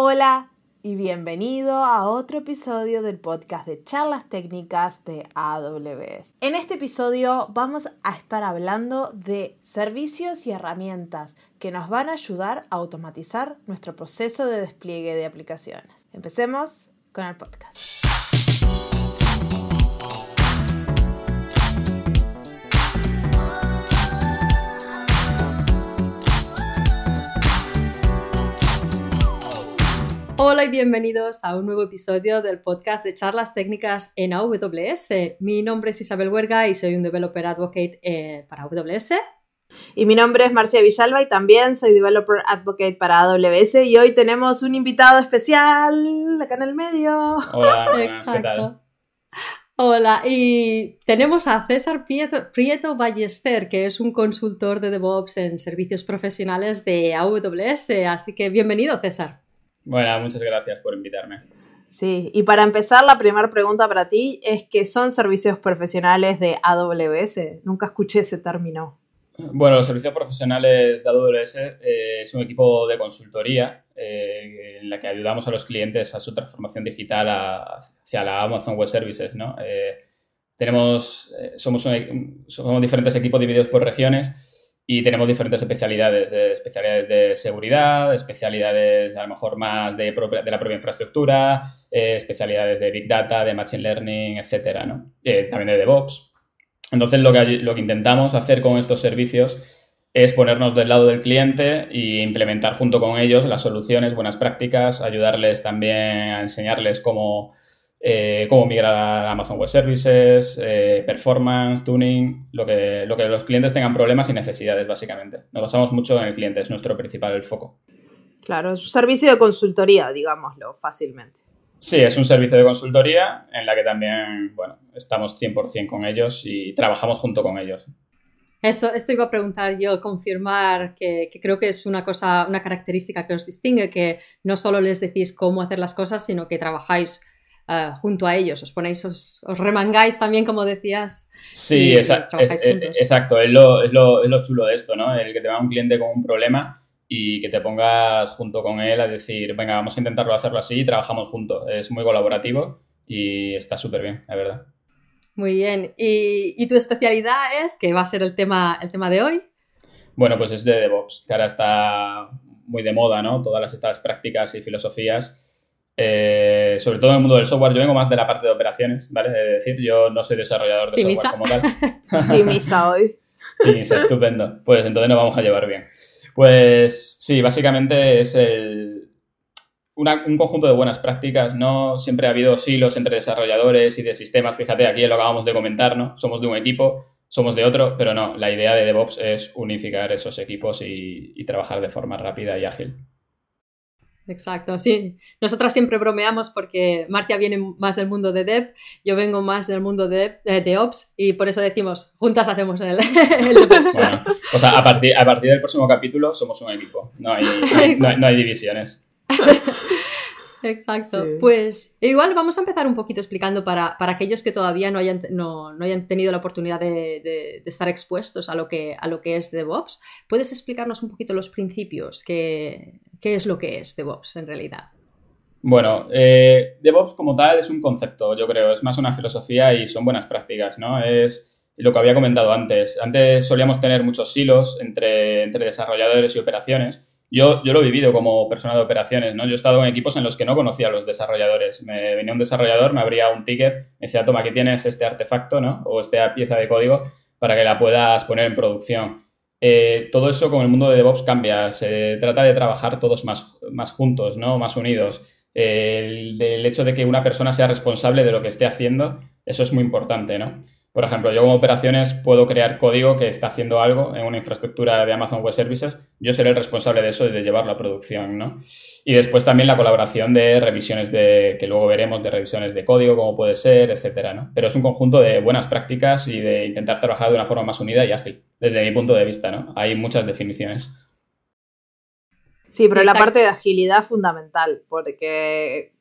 Hola y bienvenido a otro episodio del podcast de charlas técnicas de AWS. En este episodio vamos a estar hablando de servicios y herramientas que nos van a ayudar a automatizar nuestro proceso de despliegue de aplicaciones. Empecemos con el podcast. Hola y bienvenidos a un nuevo episodio del podcast de charlas técnicas en AWS. Mi nombre es Isabel Huerga y soy un Developer Advocate eh, para AWS. Y mi nombre es Marcia Villalba y también soy Developer Advocate para AWS y hoy tenemos un invitado especial acá en el medio. Hola, Exacto. Hola, y tenemos a César Prieto, Ballester, que es un consultor de DevOps en servicios profesionales de AWS. Así que bienvenido, César. Bueno, muchas gracias por invitarme. Sí, y para empezar, la primera pregunta para ti es que son servicios profesionales de AWS. Nunca escuché ese término. Bueno, los servicios profesionales de AWS eh, es un equipo de consultoría eh, en la que ayudamos a los clientes a su transformación digital hacia la Amazon Web Services. ¿no? Eh, tenemos, somos, somos diferentes equipos divididos por regiones y tenemos diferentes especialidades, especialidades de seguridad, especialidades a lo mejor más de, de la propia infraestructura, eh, especialidades de Big Data, de Machine Learning, etcétera, ¿no? Eh, también de DevOps. Entonces, lo que, lo que intentamos hacer con estos servicios es ponernos del lado del cliente e implementar junto con ellos las soluciones, buenas prácticas, ayudarles también a enseñarles cómo eh, cómo migrar a Amazon Web Services, eh, performance, tuning, lo que, lo que los clientes tengan problemas y necesidades, básicamente. Nos basamos mucho en el cliente, es nuestro principal foco. Claro, es un servicio de consultoría, digámoslo fácilmente. Sí, es un servicio de consultoría en la que también, bueno, estamos 100% con ellos y trabajamos junto con ellos. Esto, esto iba a preguntar yo, confirmar que, que, creo que es una cosa, una característica que os distingue, que no solo les decís cómo hacer las cosas, sino que trabajáis Ah, junto a ellos, os ponéis, os, remangáis también, como decías. Sí, exacto, es, exacto, es lo, es, lo, es lo chulo de esto, ¿no? El que te va un cliente con un problema y que te pongas junto con él a decir, venga, vamos a intentarlo hacerlo así y trabajamos juntos. Es muy colaborativo y está súper bien, la verdad. Muy bien. ¿Y, ¿Y, tu especialidad es, que va a ser el tema, el tema de hoy? Bueno, pues es de DevOps, que ahora está muy de moda, ¿no? Todas estas prácticas y filosofías eh, sobre todo en el mundo del software, yo vengo más de la parte de operaciones, ¿vale? Es decir, yo no soy desarrollador de software como tal. y misa hoy. y estupendo. Pues entonces nos vamos a llevar bien. Pues sí, básicamente es el, un conjunto de buenas prácticas, ¿no? Siempre ha habido silos entre desarrolladores y de sistemas. Fíjate, aquí lo acabamos de comentar, ¿no? Somos de un equipo, somos de otro, pero no, la idea de DevOps es unificar esos equipos y trabajar de forma rápida y ágil. Exacto, sí. Nosotras siempre bromeamos porque Marcia viene más del mundo de Dev, yo vengo más del mundo de, de, Ops y por eso decimos, juntas hacemos el, el DevOps. o sea, a partir, a partir del próximo capítulo somos un equipo, no hay, no hay divisiones. Exacto. Pues igual vamos a empezar un poquito explicando para, aquellos que todavía no hayan, no, hayan tenido la oportunidad de, estar expuestos a lo, que, a lo que es DevOps. ¿Puedes explicarnos un poquito los principios? ¿Qué, qué es lo que es DevOps en realidad? Bueno, eh, DevOps como tal es un concepto, yo creo, es más una filosofía y son buenas prácticas, ¿no? Es lo que había comentado antes. Antes solíamos tener muchos silos entre, entre desarrolladores y operaciones yo, yo lo he vivido como persona de operaciones, ¿no? Yo he estado en equipos en los que no conocía a los desarrolladores. Me venía un desarrollador, me abría un ticket, me decía, toma, aquí tienes este artefacto, ¿no? O esta pieza de código para que la puedas poner en producción. Eh, todo eso con el mundo de DevOps cambia. Se trata de trabajar todos más, más juntos, ¿no? Más unidos. el, el, hecho de que una persona sea responsable de lo que esté haciendo, eso es muy importante, ¿no? Por ejemplo, yo como operaciones puedo crear código que está haciendo algo en una infraestructura de Amazon Web Services. Yo seré el responsable de eso y de llevarlo a producción, ¿no? Y después también la colaboración de revisiones de, que luego veremos, de revisiones de código, como puede ser, etcétera, ¿no? Pero es un conjunto de buenas prácticas y de intentar trabajar de una forma más unida y ágil, desde mi punto de vista, ¿no? Hay muchas definiciones. Sí, pero la parte de agilidad es fundamental, porque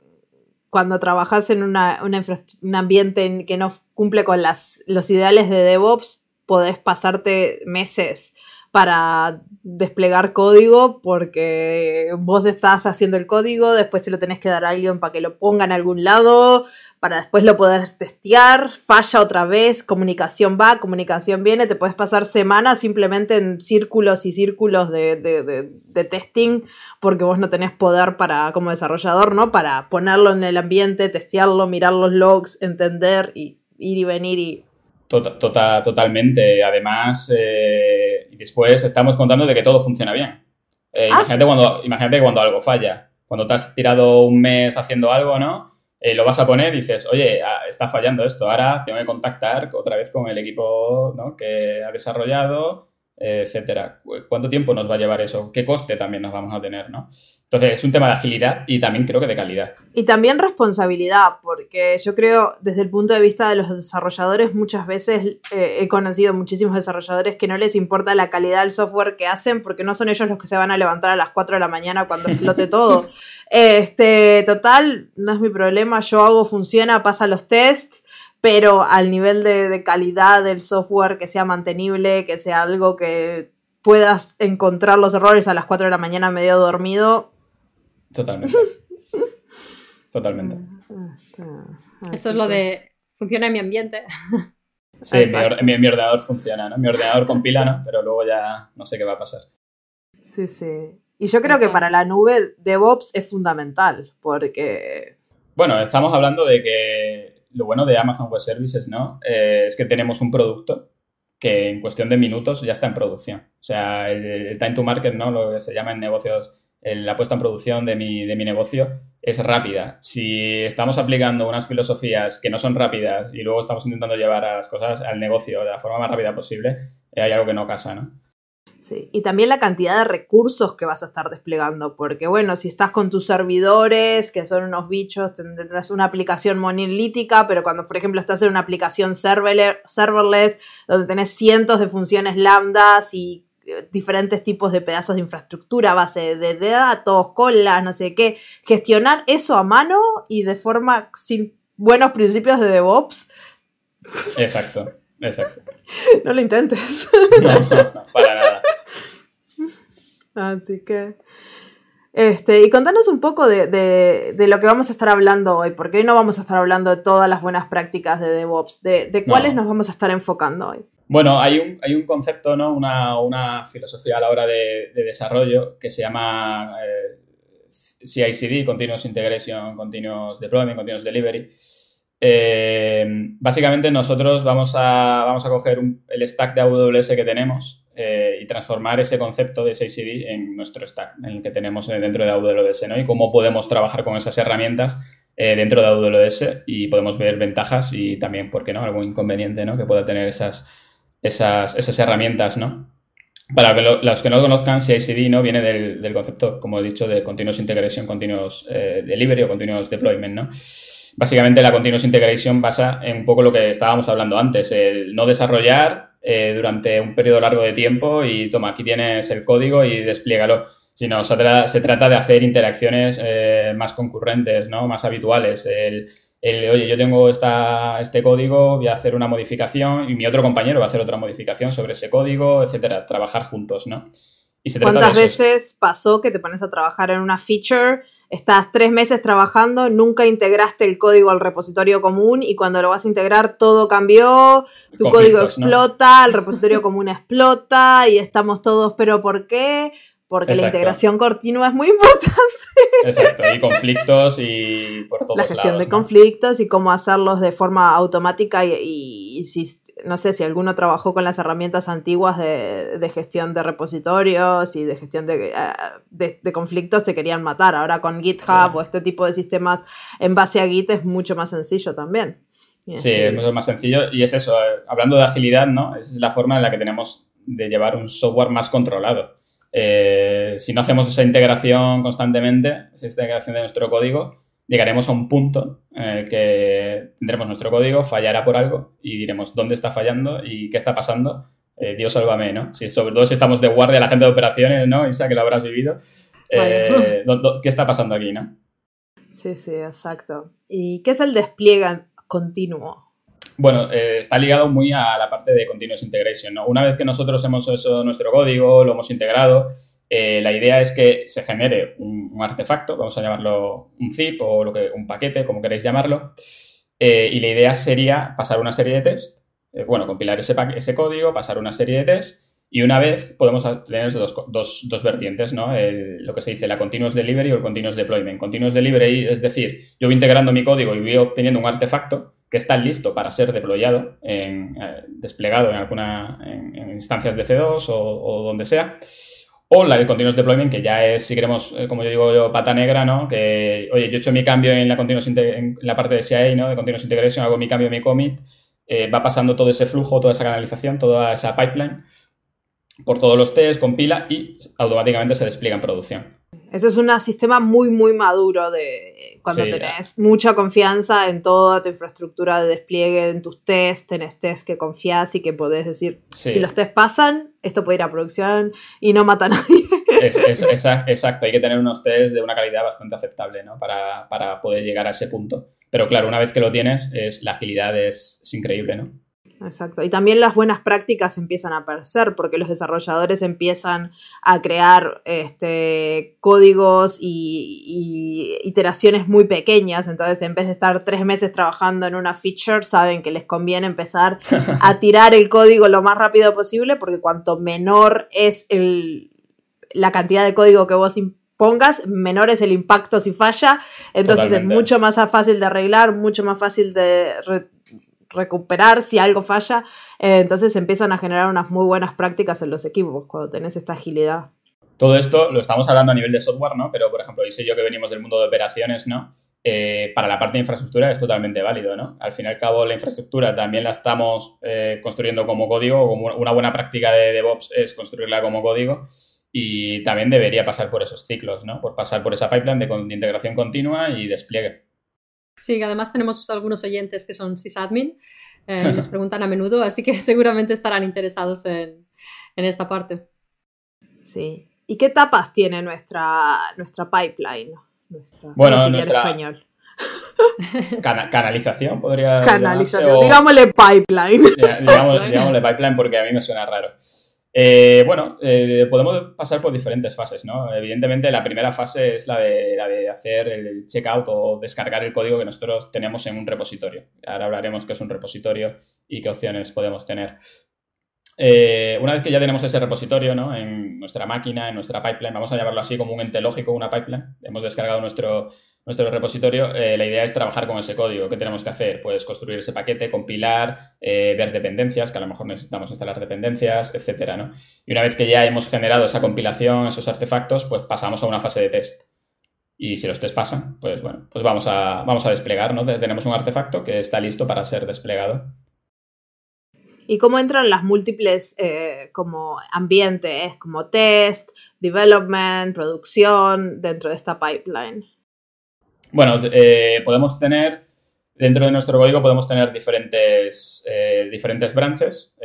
cuando trabajas en una, un ambiente que no cumple con las, los ideales de DevOps, podés pasarte meses para desplegar código porque vos estás haciendo el código, después se lo tenés que dar a alguien para que lo ponga en algún lado, para después lo poder testear, falla otra vez, comunicación va, comunicación viene, te puedes pasar semanas simplemente en círculos y círculos de, de, testing porque vos no tenés poder para, como desarrollador, ¿no? Para ponerlo en el ambiente, testearlo, mirar los logs, entender y ir y venir y... Tota, tota, totalmente. Además, eh, después estamos contando de que todo funciona bien. Eh, ah, imagínate, cuando, imagínate cuando algo falla. Cuando te has tirado un mes haciendo algo, ¿no? Eh, lo vas a poner y dices, oye, ah, está fallando esto, ahora tengo que contactar otra vez con el equipo que ha desarrollado etcétera. ¿Cuánto tiempo nos va a llevar eso? ¿Qué coste también nos vamos a tener? ¿no? Entonces, es un tema de agilidad y también creo que de calidad. Y también responsabilidad, porque yo creo, desde el punto de vista de los desarrolladores, muchas veces eh, he conocido muchísimos desarrolladores que no les importa la calidad del software que hacen, porque no son ellos los que se van a levantar a las 4 de la mañana cuando explote todo. Este, total, no es mi problema, yo hago, funciona, pasa los tests pero al nivel de, calidad del software que sea mantenible, que sea algo que puedas encontrar los errores a las 4 de la mañana medio dormido. Totalmente. Totalmente. Esto es lo de funciona en mi ambiente. Sí, mi, mi, ordenador funciona, ¿no? Mi ordenador compila, ¿no? Pero luego ya no sé qué va a pasar. Sí, sí. Y yo creo que para la nube DevOps es fundamental, porque... Bueno, estamos hablando de que lo bueno de Amazon Web Services, ¿no? Eh, es que tenemos un producto que en cuestión de minutos ya está en producción. O sea, el, time to market, ¿no? Lo que se llama en negocios, la puesta en producción de mi, de mi negocio es rápida. Si estamos aplicando unas filosofías que no son rápidas y luego estamos intentando llevar a las cosas al negocio de la forma más rápida posible, eh, hay algo que no casa, ¿no? Sí, y también la cantidad de recursos que vas a estar desplegando, porque bueno, si estás con tus servidores, que son unos bichos, tendrás una aplicación monolítica, pero cuando, por ejemplo, estás en una aplicación serverless, donde tenés cientos de funciones lambdas y eh, diferentes tipos de pedazos de infraestructura, base de, datos, colas, no sé qué, gestionar eso a mano y de forma sin buenos principios de DevOps. Exacto. Exacto. No lo intentes. No, no, para nada. Así que. Este, y contanos un poco de, lo que vamos a estar hablando hoy, porque hoy no vamos a estar hablando de todas las buenas prácticas de DevOps, de, cuáles nos vamos a estar enfocando hoy. Bueno, hay un, hay un concepto, ¿no? una, filosofía a la hora de, desarrollo que se llama eh, CICD, Continuous Integration, Continuous Deployment, Continuous Delivery, eh, básicamente nosotros vamos a, vamos a coger el stack de AWS que tenemos eh, y transformar ese concepto de CICD en nuestro stack, en el que tenemos eh, dentro de AWS, ¿no? Y cómo podemos trabajar con esas herramientas dentro de AWS y podemos ver ventajas y también, ¿por qué no?, algún inconveniente, ¿no?, que pueda tener esas, esas, esas herramientas, ¿no? Para los que no conozcan, CICD ¿no? viene del, del, concepto, como he dicho, de Continuous Integration, Continuous Delivery o Continuous Deployment, ¿no? Básicamente la continuous integration basa en un poco lo que estábamos hablando antes, el no desarrollar eh, durante un periodo largo de tiempo y toma, aquí tienes el código y despliégalo, sino se, se trata de hacer interacciones eh, más concurrentes, ¿no? más habituales. El, oye, yo tengo esta, este código, voy a hacer una modificación y mi otro compañero va a hacer otra modificación sobre ese código, etcétera, trabajar juntos, ¿no? ¿Cuántas veces pasó que te pones a trabajar en una feature estás tres meses trabajando, nunca integraste el código al repositorio común y cuando lo vas a integrar todo cambió, tu código explota, el repositorio común explota y estamos todos, pero ¿por qué? Porque la integración continua es muy importante. Exacto, y conflictos y por todos La gestión de conflictos y cómo hacerlos de forma automática y, si, no sé si alguno trabajó con las herramientas antiguas de, gestión de repositorios y de gestión de, de, conflictos, te querían matar. Ahora con GitHub o este tipo de sistemas en base a Git es mucho más sencillo también. Sí, es mucho más sencillo y es eso, eh, hablando de agilidad, ¿no? Es la forma en la que tenemos de llevar un software más controlado. Eh, si no hacemos esa integración constantemente, esa integración de nuestro código, llegaremos a un punto en el que tendremos nuestro código, fallará por algo y diremos dónde está fallando y qué está pasando. Eh, Dios sálvame, ¿no? Si sobre todo si estamos de guardia, la gente de operaciones, ¿no? Isa, que lo habrás vivido. Eh, ¿Qué está pasando aquí, no? Sí, sí, exacto. ¿Y qué es el despliegue continuo? Bueno, eh, está ligado muy a la parte de continuous integration. ¿no? Una vez que nosotros hemos hecho nuestro código, lo hemos integrado, eh, la idea es que se genere un, artefacto, vamos a llamarlo un zip o lo que, un paquete, como queréis llamarlo, eh, y la idea sería pasar una serie de test, bueno, compilar ese, ese código, pasar una serie de test y una vez podemos tener dos, dos, dos vertientes, ¿no? lo que se dice la continuous delivery o el continuous deployment. Continuous delivery es decir, yo voy integrando mi código y voy obteniendo un artefacto que está listo para ser deployado, en, eh, desplegado en alguna en, instancias de C2 o, donde sea. O la, el continuous deployment, que ya es, si queremos, eh, como yo digo yo, pata negra, ¿no? Que, oye, yo he hecho mi cambio en la, continuous en la parte de CI, ¿no? De continuous integration, hago mi cambio, mi commit, eh, va pasando todo ese flujo, toda esa canalización, toda esa pipeline por todos los test, compila y automáticamente se despliega en producción. Ese es un sistema muy, muy maduro de cuando tenés mucha confianza en toda tu infraestructura de despliegue, en tus tests, tenés test que confías y que podés decir, si los test pasan, esto puede ir a producción y no mata a nadie. exacto, hay que tener unos test de una calidad bastante aceptable ¿no? para, para, poder llegar a ese punto. Pero claro, una vez que lo tienes, es, la agilidad es, es increíble, ¿no? Exacto. Y también las buenas prácticas empiezan a aparecer porque los desarrolladores empiezan a crear este, códigos y, iteraciones muy pequeñas. Entonces, en vez de estar tres meses trabajando en una feature, saben que les conviene empezar a tirar el código lo más rápido posible porque cuanto menor es el, la cantidad de código que vos pongas, menor es el impacto si falla. Entonces, es mucho más fácil de arreglar, mucho más fácil de recuperar si algo falla. Eh, entonces empiezan a generar unas muy buenas prácticas en los equipos cuando tenés esta agilidad. Todo esto lo estamos hablando a nivel de software, ¿no? Pero, por ejemplo, dice yo que venimos del mundo de operaciones, ¿no? Eh, para la parte de infraestructura es totalmente válido, ¿no? Al fin y al cabo, la infraestructura también la estamos eh, construyendo como código, como una buena práctica de DevOps es construirla como código y también debería pasar por esos ciclos, ¿no? Por pasar por esa pipeline de integración continua y despliegue. Sí, además tenemos algunos oyentes que son sysadmin, eh, nos preguntan a menudo, así que seguramente estarán interesados en, esta parte. Sí. ¿Y qué etapas tiene nuestra, nuestra pipeline? Nuestra, bueno, nuestra... español? canalización podría canalización digámosle pipeline digámosle pipeline porque a mí me suena raro eh, bueno, eh, podemos pasar por diferentes fases, ¿no? Evidentemente, la primera fase es la de, hacer el checkout o descargar el código que nosotros tenemos en un repositorio. Ahora hablaremos qué es un repositorio y qué opciones podemos tener. Eh, una vez que ya tenemos ese repositorio ¿no? en nuestra máquina, en nuestra pipeline, vamos a llamarlo así como un ente lógico, una pipeline, hemos descargado nuestro, nuestro repositorio, eh, la idea es trabajar con ese código. ¿Qué tenemos que hacer? Pues construir ese paquete, compilar, eh, ver dependencias, que a lo mejor necesitamos instalar dependencias, etcétera, ¿no? Y una vez que ya hemos generado esa compilación, esos artefactos, pues pasamos a una fase de test. Y si los test pasan, pues bueno, pues vamos a, vamos a desplegar, ¿no? Tenemos un artefacto que está listo para ser desplegado. ¿Y cómo entran las múltiples eh, como ambientes, como test, development, producción dentro de esta pipeline? Bueno, eh, podemos tener, dentro de nuestro código podemos tener diferentes, eh, diferentes branches.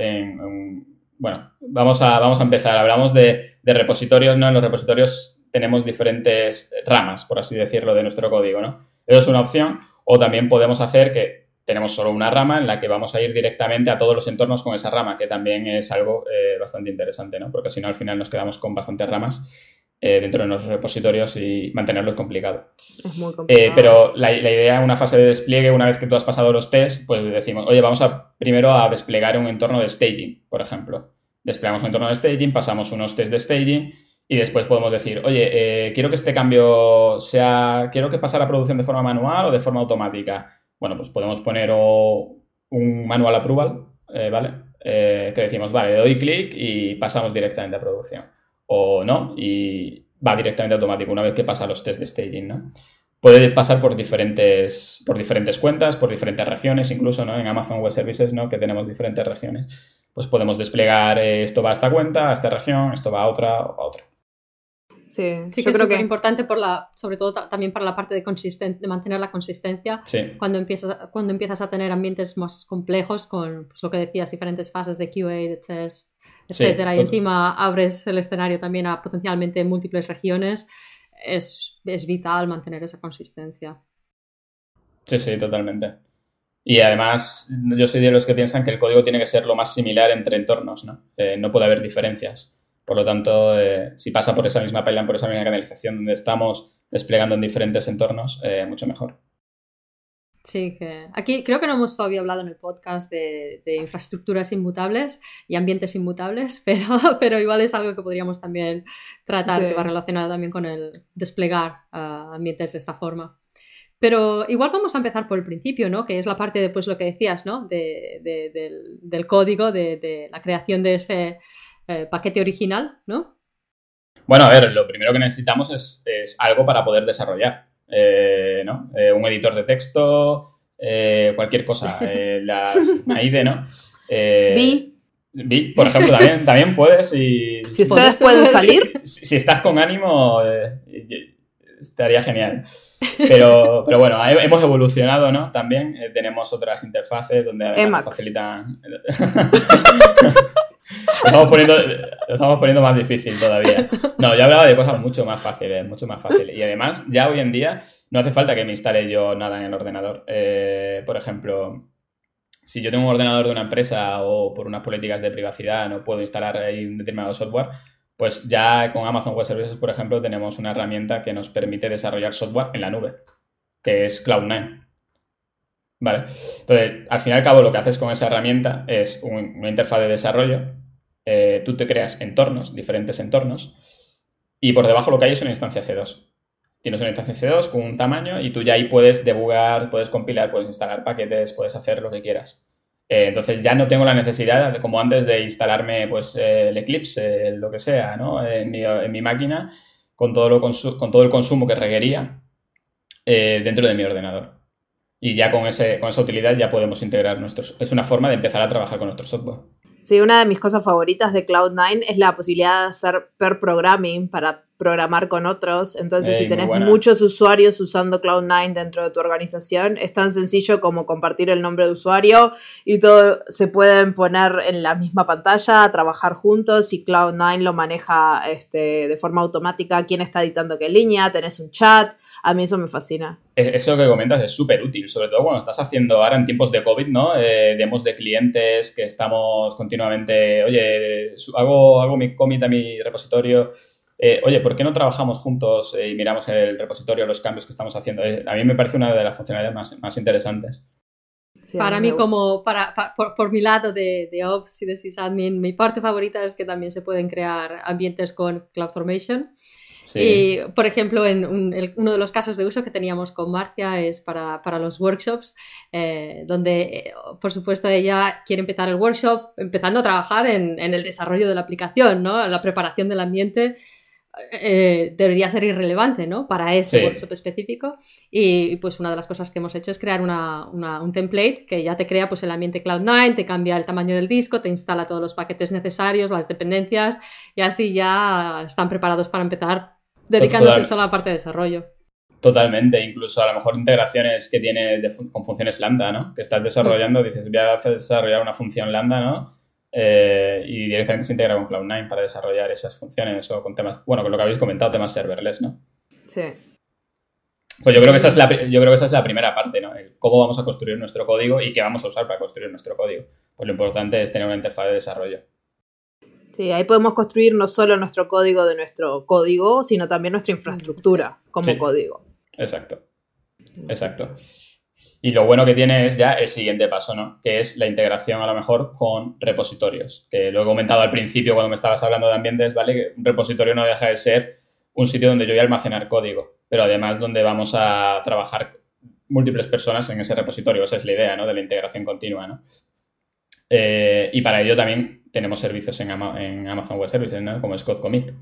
bueno, vamos a, vamos a empezar. Hablamos de, repositorios, ¿no? En los repositorios tenemos diferentes ramas, por así decirlo, de nuestro código, ¿no? Eso es una opción. O también podemos hacer que tenemos solo una rama en la que vamos a ir directamente a todos los entornos con esa rama, que también es algo eh, bastante interesante, ¿no? Porque si no, al final nos quedamos con bastantes ramas eh, dentro de nuestros repositorios y mantenerlo es complicado. Es muy complicado. Eh, pero la, la, idea, una fase de despliegue, una vez que tú has pasado los tests, pues decimos, oye, vamos a primero a desplegar un entorno de staging, por ejemplo. Desplegamos un entorno de staging, pasamos unos tests de staging y después podemos decir, oye, eh, quiero que este cambio sea, quiero que pase a la producción de forma manual o de forma automática. Bueno, pues podemos poner un manual approval, ¿vale? que decimos, vale, le doy clic y pasamos directamente a producción o no, y va directamente automático una vez que pasa los test de staging, ¿no? Puede pasar por diferentes, por diferentes cuentas, por diferentes regiones, incluso ¿no? en Amazon Web Services, ¿no? que tenemos diferentes regiones. Pues podemos desplegar eh, esto va a esta cuenta, a esta región, esto va a otra o a otra. Sí, sí que es súper importante por la, sobre todo también para la parte de, de mantener la consistencia. Cuando, empiezas, cuando empiezas a tener ambientes más complejos con pues, lo que decías, diferentes fases de QA, de test, etcétera, y encima abres el escenario también a potencialmente múltiples regiones, es, vital mantener esa consistencia. Sí, sí, totalmente. Y además, yo soy de los que piensan que el código tiene que ser lo más similar entre entornos, ¿no? Eh, no puede haber diferencias. Por lo tanto, eh, si pasa por esa misma pipeline, por esa misma canalización donde estamos desplegando en diferentes entornos, eh, mucho mejor. Sí, que aquí creo que no hemos todavía hablado en el podcast de, infraestructuras inmutables y ambientes inmutables, pero, pero igual es algo que podríamos también tratar, que va relacionado también con el desplegar ah, ambientes de esta forma. Pero igual vamos a empezar por el principio, ¿no? Que es la parte de pues, lo que decías, ¿no? del, código, de, la creación de ese eh, paquete original, ¿no? Bueno, a ver, lo primero que necesitamos es, es algo para poder desarrollar. Eh, ¿no? Eh, un editor de texto, eh, cualquier cosa, la, una IDE, ¿no? Vi. por ejemplo, también, también puedes. si ustedes pueden salir. Si, estás con ánimo, estaría genial. Pero, pero bueno, hemos evolucionado, ¿no? También tenemos otras interfaces donde además facilitan. Estamos, poniendo, estamos poniendo más difícil todavía. No, ya hablaba de cosas mucho más fáciles, mucho más fáciles. Y además, ya hoy en día no hace falta que me instale yo nada en el ordenador. Eh, por ejemplo, si yo tengo un ordenador de una empresa o por unas políticas de privacidad no puedo instalar ahí un determinado software, pues ya con Amazon Web Services, por ejemplo, tenemos una herramienta que nos permite desarrollar software en la nube, que es Cloud9. Vale. Entonces, al fin y al cabo, lo que haces con esa herramienta es una interfaz de desarrollo eh, tú te creas entornos, diferentes entornos, y por debajo lo que hay es una instancia C2. Tienes una instancia C2 con un tamaño y tú ya ahí puedes debugar, puedes compilar, puedes instalar paquetes, puedes hacer lo que quieras. Eh, entonces ya no tengo la necesidad, como antes, de instalarme pues, el Eclipse, lo que sea, ¿no? en, mi, máquina con todo, lo con todo el consumo que requería eh, dentro de mi ordenador. Y ya con, ese, con esa utilidad ya podemos integrar nuestros... Es una forma de empezar a trabajar con nuestro software. Sí, una de mis cosas favoritas de Cloud9 es la posibilidad de hacer per programming para programar con otros. Entonces, si tenés muchos usuarios usando Cloud9 dentro de tu organización, es tan sencillo como compartir el nombre de usuario y todo se pueden poner en la misma pantalla, trabajar juntos y Cloud9 lo maneja este, de forma automática quién está editando qué línea, tenés un chat. A mí eso me fascina. E-, eso que comentas es súper útil, sobre todo cuando estás haciendo ahora en tiempos de COVID, ¿no? Eh, demos de clientes que estamos continuamente, oye, hago, hago mi commit a mi repositorio eh, oye, ¿por qué no trabajamos juntos eh, y miramos el repositorio, los cambios que estamos haciendo? Eh, a mí me parece una de las funcionalidades más, interesantes. para mí, como para, por, mi lado de, de, Ops y de sysadmin, mi parte favorita es que también se pueden crear ambientes con CloudFormation. Y, por ejemplo, en uno de los casos de uso que teníamos con Marcia es para, para los workshops, donde, por supuesto, ella quiere empezar el workshop empezando a trabajar en, en, el desarrollo de la aplicación, ¿no? la preparación del ambiente eh, debería ser irrelevante, ¿no? Para ese workshop específico. Y pues una de las cosas que hemos hecho es crear un template que ya te crea pues el ambiente Cloud9, te cambia el tamaño del disco, te instala todos los paquetes necesarios, las dependencias, y así ya están preparados para empezar dedicándose solo a la parte de desarrollo. Totalmente, incluso a lo mejor integraciones que tiene con funciones lambda, ¿no? Que estás desarrollando, dices, voy a desarrollar una función lambda, ¿no? Eh, y directamente se integra con Cloud9 para desarrollar esas funciones o con temas, bueno, con lo que habéis comentado, temas serverless, ¿no? Sí. Pues yo creo, que esa es la, yo creo que esa es la primera parte, ¿no? cómo vamos a construir nuestro código y qué vamos a usar para construir nuestro código. Pues lo importante es tener una interfaz de desarrollo. Sí, ahí podemos construir no solo nuestro código de nuestro código, sino también nuestra infraestructura como código. Exacto. Exacto. Y lo bueno que tiene es ya el siguiente paso, ¿no? Que es la integración a lo mejor con repositorios. Que lo he comentado al principio cuando me estabas hablando de ambientes, ¿vale? Que un repositorio no deja de ser un sitio donde yo voy a almacenar código, pero además donde vamos a trabajar múltiples personas en ese repositorio. Esa es la idea, ¿no? De la integración continua, ¿no? Eh, y para ello también tenemos servicios en, en Amazon Web Services, ¿no? Como Scott Commit.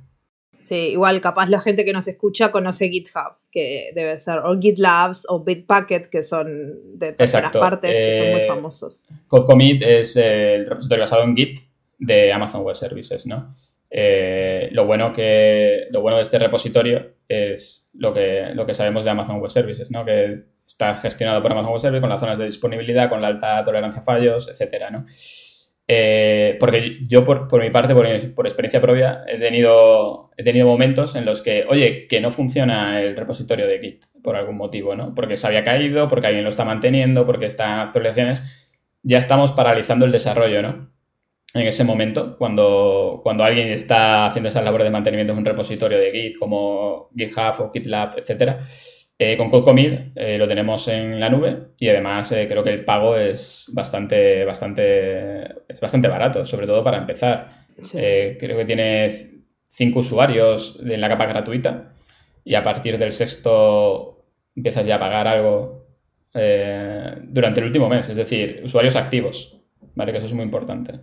Sí, igual capaz la gente que nos escucha conoce GitHub, que debe ser, o GitLabs o Bitbucket, que son de terceras partes, que son muy eh, famosos. CodeCommit es el repositorio basado en Git de Amazon Web Services, ¿no? Eh, lo, bueno que, lo bueno de este repositorio es lo que, lo que sabemos de Amazon Web Services, ¿no? Que está gestionado por Amazon Web Services con las zonas de disponibilidad, con la alta tolerancia a fallos, etcétera, ¿no? Eh, porque yo, por, mi parte, por, experiencia propia, he tenido, he tenido momentos en los que, oye, que no funciona el repositorio de Git por algún motivo, ¿no? Porque se había caído, porque alguien lo está manteniendo, porque está en actualizaciones. Ya estamos paralizando el desarrollo, ¿no? En ese momento, cuando, cuando alguien está haciendo esa labor de mantenimiento de un repositorio de Git como GitHub o GitLab, etcétera, eh, con CodeCommit eh, lo tenemos en la nube y además eh, creo que el pago es bastante, bastante, es bastante barato, sobre todo para empezar. creo que tiene cinco usuarios en la capa gratuita y a partir del sexto empiezas ya a pagar algo durante el último mes, es decir, usuarios activos, ¿vale? Que eso es muy importante.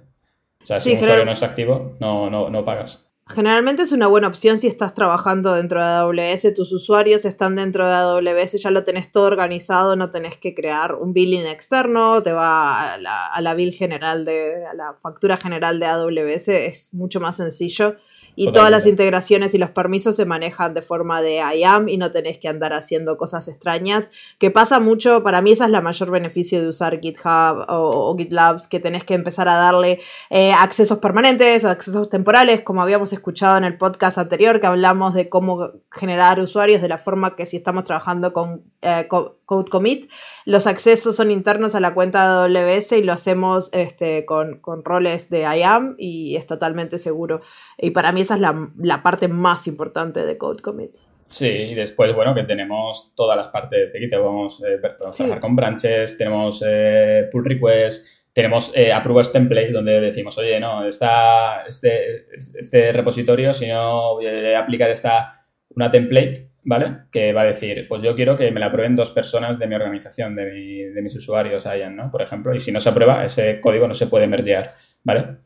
O sea, si un usuario no es activo, no, no, no pagas. Generalmente es una buena opción si estás trabajando dentro de AWS, tus usuarios están dentro de AWS, ya lo tenés todo organizado, no tenés que crear un billing externo, te va a la, a la bill general de, a la factura general de AWS, es mucho más sencillo y todas las integraciones y los permisos se manejan de forma de IAM y no tenés que andar haciendo cosas extrañas, que pasa mucho, para mí esa es la mayor beneficio de usar GitHub o, GitLabs, que tenés que empezar a darle eh, accesos permanentes o accesos temporales, como habíamos escuchado en el podcast anterior, que hablamos de cómo generar usuarios de la forma que si estamos trabajando con eh, Code Commit, los accesos son internos a la cuenta de AWS y lo hacemos este, con, con roles de IAM y es totalmente seguro. Y para mí esa es la, parte más importante de Code Commit. Sí, y después, bueno, que tenemos todas las partes de Git, vamos eh, a trabajar con branches, tenemos eh, pull requests, tenemos eh, approvers template donde decimos, oye, no, esta, este, este repositorio, si no voy a aplicar esta, una template, ¿vale? Que va a decir, pues yo quiero que me la aprueben dos personas de mi organización, de, de mis usuarios, Ayan, ¿no? Por ejemplo, y si no se aprueba, ese código no se puede mergear, ¿vale?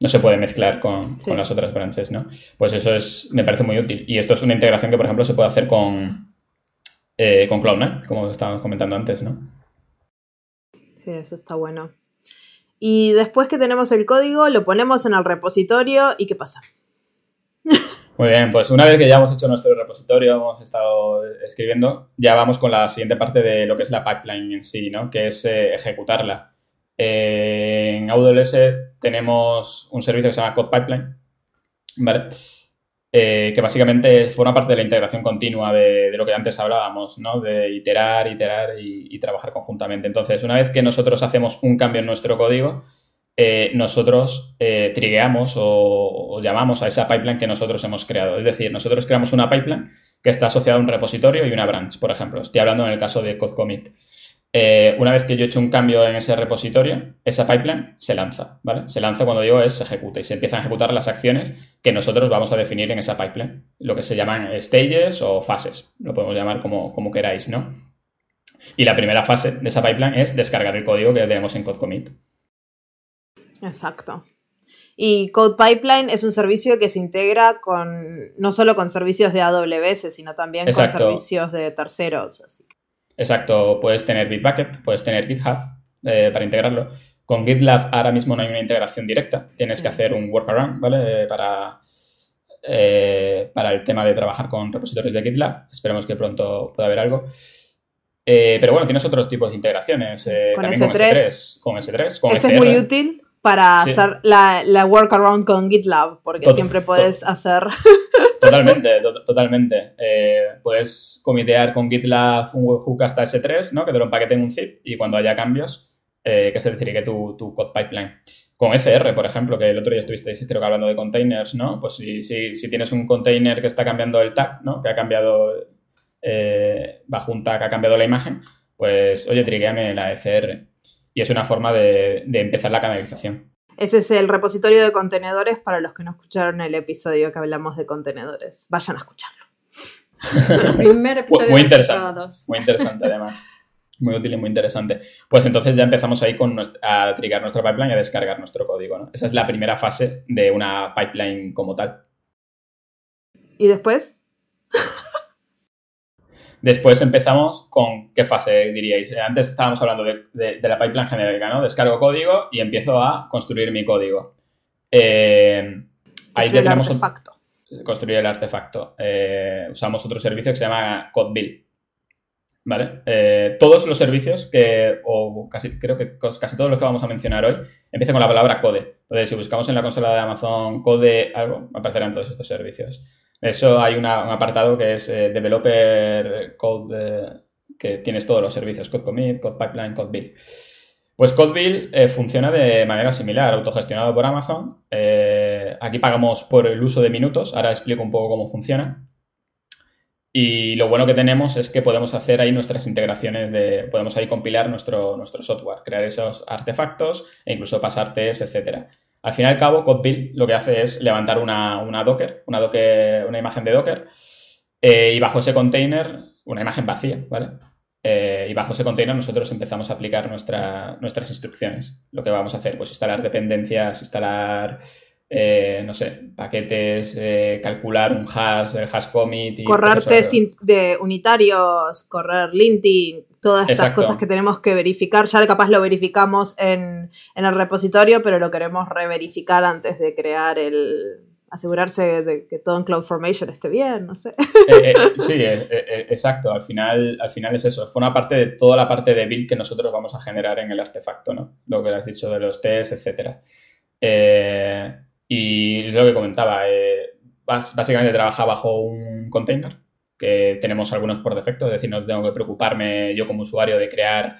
no se puede mezclar con, las otras branches, ¿no? Pues eso es, me parece muy útil. Y esto es una integración que, por ejemplo, se puede hacer con, eh, con Cloud9, como estábamos comentando antes, ¿no? Sí, eso está bueno. Y después que tenemos el código, lo ponemos en el repositorio y ¿qué pasa? Muy bien, pues una vez que ya hemos hecho nuestro repositorio, hemos estado escribiendo, ya vamos con la siguiente parte de lo que es la pipeline en sí, ¿no? Que es eh, ejecutarla. En AWS tenemos un servicio que se llama Code Pipeline, ¿vale? Eh, que básicamente forma parte de la integración continua de, lo que antes hablábamos, ¿no? De iterar, iterar y, trabajar conjuntamente. Entonces, una vez que nosotros hacemos un cambio en nuestro código, eh, nosotros eh, trigueamos o, llamamos a esa pipeline que nosotros hemos creado. Es decir, nosotros creamos una pipeline que está asociada a un repositorio y una branch, por ejemplo. Estoy hablando en el caso de Code Commit. Eh, una vez que yo he hecho un cambio en ese repositorio, esa pipeline se lanza, ¿vale? Se lanza cuando digo es se ejecuta y se empiezan a ejecutar las acciones que nosotros vamos a definir en esa pipeline, lo que se llaman stages o fases, lo podemos llamar como, como queráis, ¿no? Y la primera fase de esa pipeline es descargar el código que tenemos en Code Commit. Exacto. Y Code Pipeline es un servicio que se integra con no solo con servicios de AWS, sino también con servicios de terceros. Así que. Exacto, puedes tener Bitbucket, puedes tener GitHub eh, para integrarlo. Con GitLab ahora mismo no hay una integración directa, tienes que hacer un workaround, ¿vale? Para, eh, para el tema de trabajar con repositorios de GitLab. Esperemos que pronto pueda haber algo. Eh, pero bueno, tienes otros tipos de integraciones. con, S3. con S3. Con Ese es muy útil para hacer la, la, workaround con GitLab, porque siempre puedes hacer Totalmente, totalmente. Eh, puedes comitear con GitLab un webhook hasta S3, ¿no? Que te lo empaquete en un zip y cuando haya cambios, eh, que se que tu, tu code pipeline. Con ECR, por ejemplo, que el otro día estuvisteis, creo que hablando de containers, ¿no? Pues si, si, si tienes un container que está cambiando el tag, ¿no? Que ha cambiado, eh, bajo un tag ha cambiado la imagen, pues, oye, trigueame la ECR. Y es una forma de, de empezar la canalización. Ese es el repositorio de contenedores para los que no escucharon el episodio que hablamos de contenedores. Vayan a escucharlo. primer episodio muy interesante. Muy interesante, además. Muy útil y muy interesante. Pues entonces ya empezamos ahí con a trigar nuestra pipeline y a descargar nuestro código. Esa es la primera fase de una pipeline como tal. ¿Y después? Después empezamos con qué fase diríais. Antes estábamos hablando de, la pipeline genérica, ¿no? Descargo código y empiezo a construir mi código. Eh, ahí ya tenemos el artefacto. construir el artefacto. Eh, usamos otro servicio que se llama CodeBuild. ¿vale? Eh, todos los servicios que, o casi, creo que casi todos los que vamos a mencionar hoy, empiezan con la palabra code. Entonces, si buscamos en la consola de Amazon code algo, aparecerán todos estos servicios. Eso hay un apartado que es eh, Developer Code, que tienes todos los servicios, Code Commit, Code Pipeline, Code Build. Pues CodeBuild eh, funciona de manera similar, autogestionado por Amazon. Eh, aquí pagamos por el uso de minutos, ahora explico un poco cómo funciona. Y lo bueno que tenemos es que podemos hacer ahí nuestras integraciones, de, podemos ahí compilar nuestro, nuestro software, crear esos artefactos e incluso pasar test, etc. Al fin y al cabo, CodeBuild lo que hace es levantar una, Docker, una, Docker, una imagen de Docker, eh, y bajo ese container, una imagen vacía, ¿vale? Eh, y bajo ese container nosotros empezamos a aplicar nuestras instrucciones. Lo que vamos a hacer, pues instalar dependencias, instalar, eh, no sé, paquetes, eh, calcular un hash, el hash commit. Y correr test de unitarios, correr linting, todas estas cosas que tenemos que verificar. Ya capaz lo verificamos en, en el repositorio, pero lo queremos reverificar antes de crear el, asegurarse de que todo en CloudFormation esté bien, no sé. Eh, eh, sí, eh, exacto. Al final, al final es eso. Forma parte de toda la parte de build que nosotros vamos a generar en el artefacto, ¿no? Lo que has dicho de los tests, etcétera. Y es lo que comentaba. básicamente trabaja bajo un container que tenemos algunos por defecto, es decir, no tengo que preocuparme yo como usuario de crear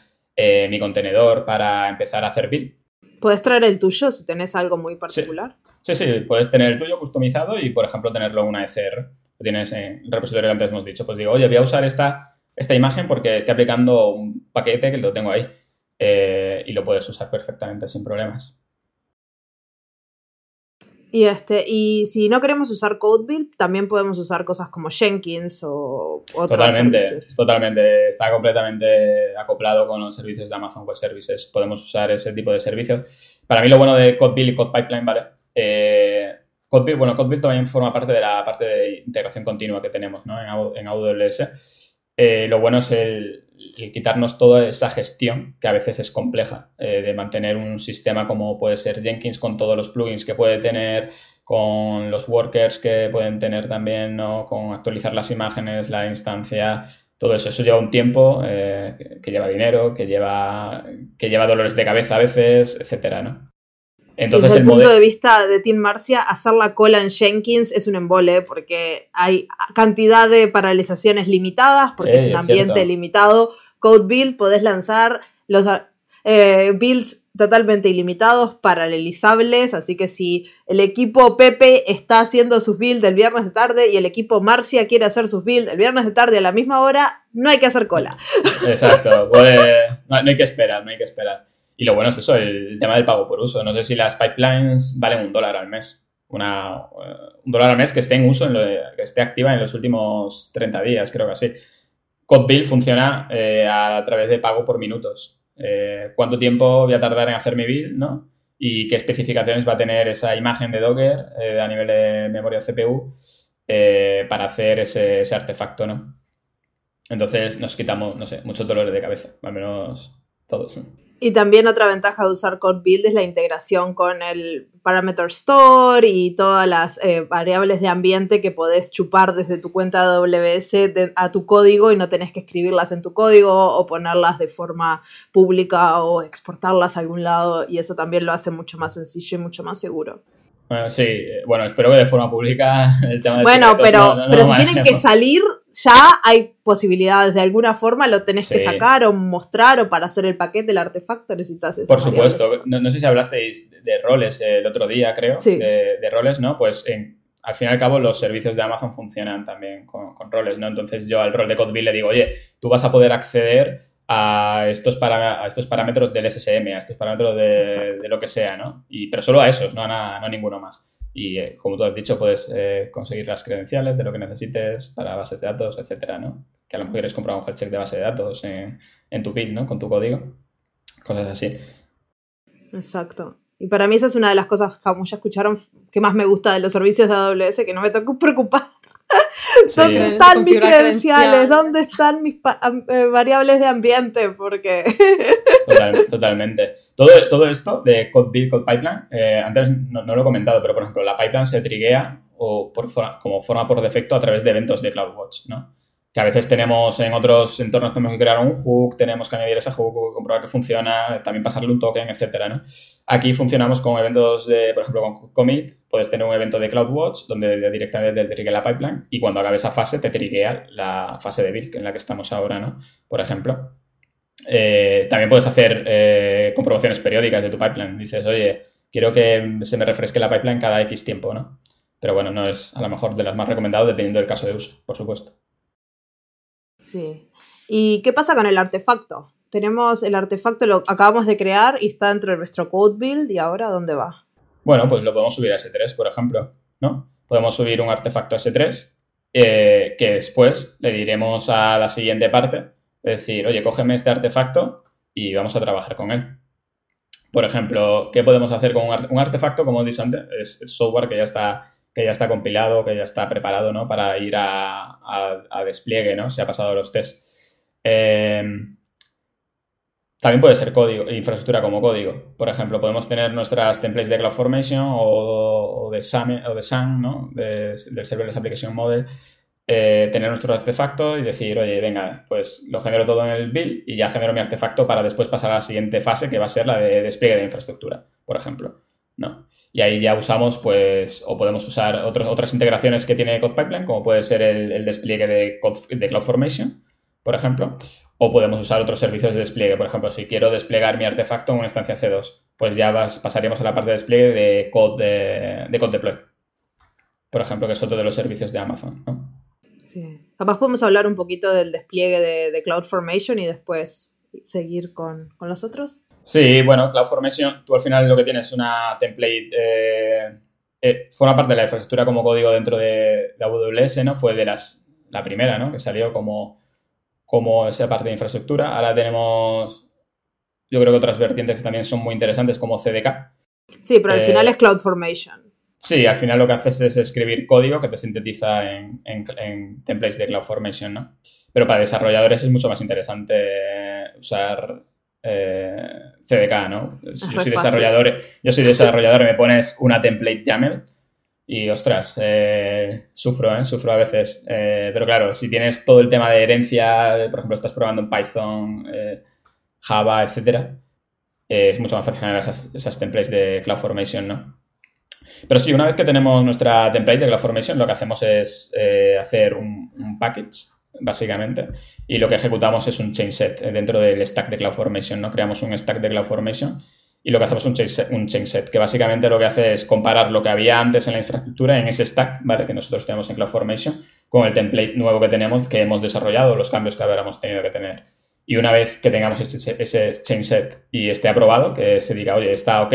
mi contenedor para empezar a hacer build. Puedes traer el tuyo si tenés algo muy particular. Sí, sí, puedes tener el tuyo customizado y, por ejemplo, tenerlo en una ECR. Tienes en el repositorio que antes hemos dicho. Pues digo, oye, voy a usar esta, esta imagen porque estoy aplicando un paquete que lo tengo ahí. Eh, y lo puedes usar perfectamente sin problemas. Y este, y si no queremos usar CodeBuild, también podemos usar cosas como Jenkins o otros Totalmente, servicios. totalmente. Está completamente acoplado con los servicios de Amazon Web Services. Podemos usar ese tipo de servicios. Para mí lo bueno de CodeBuild y CodePipeline, ¿vale? Eh, bueno, CodeBuild también forma parte de la parte de integración continua que tenemos ¿no? en, AWS. Eh, lo bueno es el, quitarnos toda esa gestión que a veces es compleja eh, de mantener un sistema como puede ser Jenkins con todos los plugins que puede tener, con los workers que pueden tener también, ¿no? con actualizar las imágenes, la instancia, todo eso. Eso lleva un tiempo, que, que, lleva dinero, que lleva, que lleva dolores de cabeza a veces, etcétera, ¿no? Entonces, Desde el, punto de vista de Team Marcia, hacer la cola en Jenkins es un embole porque hay cantidad de paralizaciones limitadas, porque es un ambiente limitado. Code Build, podés lanzar los eh, builds totalmente ilimitados, paralelizables, así que si el equipo Pepe está haciendo sus builds el viernes de tarde y el equipo Marcia quiere hacer sus builds el viernes de tarde a la misma hora, no hay que hacer cola. Exacto, no hay que esperar, no hay que esperar. Y lo bueno es eso, el, tema del pago por uso. No sé si las pipelines valen un dólar al mes. Eh, un dólar al mes que esté en uso, que esté activa en los últimos 30 días, creo que así. CodeBuild funciona eh, a, través de pago por minutos. Eh, ¿Cuánto tiempo voy a tardar en hacer mi build? ¿no? Y qué especificaciones va a tener esa imagen de Docker a nivel de memoria CPU para hacer ese, ese artefacto, ¿no? Entonces nos quitamos, no sé, muchos dolores de cabeza, al menos todos. Y también otra ventaja de usar Code Build es la integración con el Parameter Store y todas las eh, variables de ambiente que podés chupar desde tu cuenta AWS a tu código y no tenés que escribirlas en tu código o ponerlas de forma pública o exportarlas a algún lado y eso también lo hace mucho más sencillo y mucho más seguro. Bueno, sí, eh, bueno, espero que de forma pública el tema de Bueno, pero, pero si tienen que salir, ya hay posibilidades. De alguna forma lo tenés que sacar o mostrar o para hacer el paquete, el artefacto, necesitas eso. Por supuesto. No, sé si hablasteis de roles el otro día, creo. De, roles, ¿no? Pues al fin y al cabo los servicios de Amazon funcionan también con, roles, ¿no? Entonces yo al rol de CodeBuild le digo, oye, tú vas a poder acceder a estos, para, a estos parámetros del SSM, a estos parámetros de, lo que sea, ¿no? Y, pero solo a esos, no a, no ninguno más. Y eh, como tú has dicho, puedes eh, conseguir las credenciales de lo que necesites para bases de datos, etcétera, ¿no? Que a lo mejor quieres comprar un health check de base de datos en, en tu PIN, ¿no? Con tu código. Cosas así. Exacto. Y para mí esa es una de las cosas, como ya escucharon, que más me gusta de los servicios de AWS, que no me tengo que preocupar ¿Dónde están mis credenciales? ¿Dónde están mis eh, variables de ambiente? Porque... totalmente. Todo, todo esto de Code Build, Code Pipeline, eh, antes no, lo he comentado, pero por ejemplo, la pipeline se triguea o por, como forma por defecto a través de eventos de CloudWatch, ¿no? Que a veces tenemos en otros entornos tenemos que crear un hook, tenemos que añadir ese hook, comprobar que funciona, también pasarle un token, etcétera. Aquí funcionamos con eventos de, por ejemplo, con Commit, puedes tener un evento de CloudWatch donde directamente te triguea la pipeline y cuando acabe esa fase te triguea la fase de build en la que estamos ahora, ¿no? Por ejemplo. Eh, también puedes hacer eh, comprobaciones periódicas de tu pipeline. Dices, oye, quiero que se me refresque la pipeline cada X tiempo, ¿no? Pero bueno, no es a lo mejor de las más recomendadas dependiendo del caso de uso, por supuesto. Sí. ¿Y qué pasa con el artefacto? Tenemos el artefacto, lo acabamos de crear y está dentro de nuestro code build y ahora ¿dónde va? Bueno, pues lo podemos subir a S3, por ejemplo, ¿no? Podemos subir un artefacto a S3 eh, que después le diremos a la siguiente parte, es decir, oye, cógeme este artefacto y vamos a trabajar con él. Por ejemplo, ¿qué podemos hacer con un, artefacto? Como he dicho antes, es software que ya está que ya está compilado, que ya está preparado ¿no? para ir a, despliegue, ¿no? Se ha pasado los tests. Eh, también puede ser código, infraestructura como código. Por ejemplo, podemos tener nuestras templates de CloudFormation o, de SAM, o de SAM ¿no? del Serverless Application Model, eh, tener nuestro artefacto y decir, oye, venga, pues lo genero todo en el build y ya genero mi artefacto para después pasar a la siguiente fase, que va a ser la de despliegue de infraestructura, por ejemplo. ¿no? Y ahí ya usamos, pues, o podemos usar otras integraciones que tiene CodePipeline, como puede ser el, despliegue de, CloudFormation, por ejemplo, o podemos usar otros servicios de despliegue. Por ejemplo, si quiero desplegar mi artefacto en una instancia C2, pues ya pasaríamos a la parte de despliegue de Code, de, Deploy, por ejemplo, que es otro de los servicios de Amazon. Sí. Capaz podemos hablar un poquito del despliegue de, de CloudFormation y después seguir con, con los otros. Sí, bueno, CloudFormation, tú al final lo que tienes es una template, eh, eh, forma parte de la infraestructura como código dentro de, AWS, ¿no? Fue de las, la primera, ¿no? Que salió como, como esa parte de infraestructura. Ahora tenemos, yo creo que otras vertientes que también son muy interesantes como CDK. Sí, pero al final eh, es CloudFormation. Sí, al final lo que haces es escribir código que te sintetiza en, en templates de CloudFormation, ¿no? Pero para desarrolladores es mucho más interesante usar eh, CDK, ¿no? Yo soy, desarrollador, yo soy desarrollador y me pones una template YAML y, ostras, eh, sufro, ¿eh? Sufro a veces. pero claro, si tienes todo el tema de herencia, por ejemplo, estás probando en Python, Java, etcétera, es mucho más fácil generar esas, templates de CloudFormation, ¿no? Pero sí, una vez que tenemos nuestra template de CloudFormation, lo que hacemos es hacer un, un package básicamente. Y lo que ejecutamos es un chain set dentro del stack de CloudFormation, ¿no? Creamos un stack de CloudFormation y lo que hacemos es un chain, set, que básicamente lo que hace es comparar lo que había antes en la infraestructura, en ese stack, ¿vale? Que nosotros tenemos en CloudFormation, con el template nuevo que tenemos, que hemos desarrollado, los cambios que habríamos tenido que tener. Y una vez que tengamos ese, ese chain set y esté aprobado, que se diga, oye, está ok,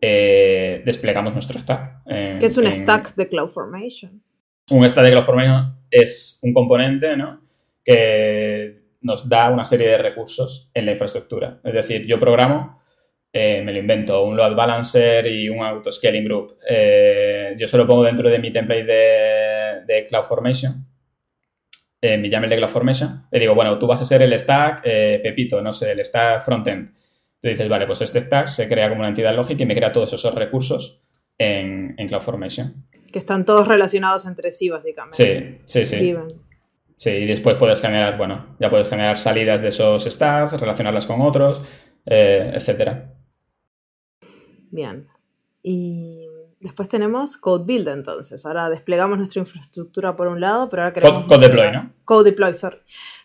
eh, desplegamos nuestro stack. ¿Qué es un stack de CloudFormation? Un stack de CloudFormation es un componente ¿no? que nos da una serie de recursos en la infraestructura. Es decir, yo programo, eh, me lo invento, un load balancer y un auto-scaling group. Eh, yo se lo pongo dentro de mi template de, de CloudFormation, eh, mi YAML de CloudFormation. Le digo, bueno, tú vas a ser el stack Pepito, no sé, el stack frontend. Tú dices, vale, pues este stack se crea como una entidad lógica y me crea todos esos recursos en, en CloudFormation que están todos relacionados entre sí, básicamente. Sí, sí, sí. Sí, y después puedes generar, bueno, ya puedes generar salidas de esos stacks, relacionarlas con otros, eh, etcétera. Bien. Y después tenemos Code Build, entonces. Ahora desplegamos nuestra infraestructura por un lado, pero ahora queremos... Code, Deploy, ¿no? Code Deploy, sorry.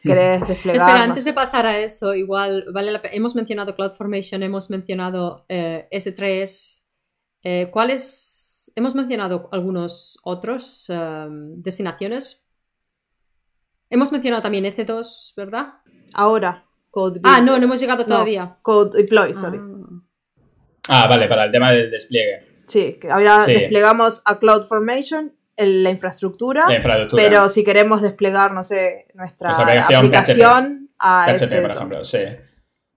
¿Querés desplegar? Espera, antes de pasar a eso, igual, vale la hemos mencionado CloudFormation, hemos mencionado eh, S3. Eh, ¿Cuáles hemos mencionado algunos otros em, destinaciones. Hemos mencionado también EC2, ¿verdad? Ahora, Code Ah, no, no hemos llegado todavía. Code Deploy, sorry. Ah. ah. vale, para el tema del despliegue. Sí, que ahora desplegamos a CloudFormation en la infraestructura, pero si queremos desplegar, no sé, nuestra aplicación, a PHP, por ejemplo, sí.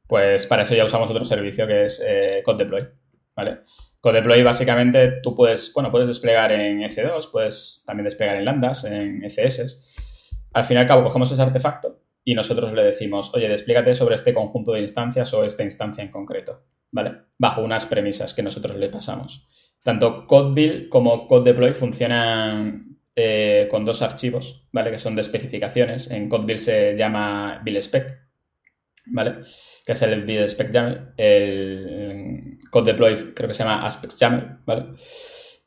Pues para eso ya usamos otro servicio que es eh, Code Deploy, ¿vale? CodeDeploy básicamente tú puedes, bueno, puedes desplegar en EC2, puedes también desplegar en lambdas, en ECS. Al fin y al cabo cogemos ese artefacto y nosotros le decimos, oye, desplígate sobre este conjunto de instancias o esta instancia en concreto, ¿vale? Bajo unas premisas que nosotros le pasamos. Tanto CodeBuild como CodeDeploy funcionan eh, con dos archivos, ¿vale? Que son de especificaciones. En CodeBuild se llama buildspec, ¿vale? Que es el buildspec YAML. El CodeDeploy creo que se llama aspects YAML, ¿vale?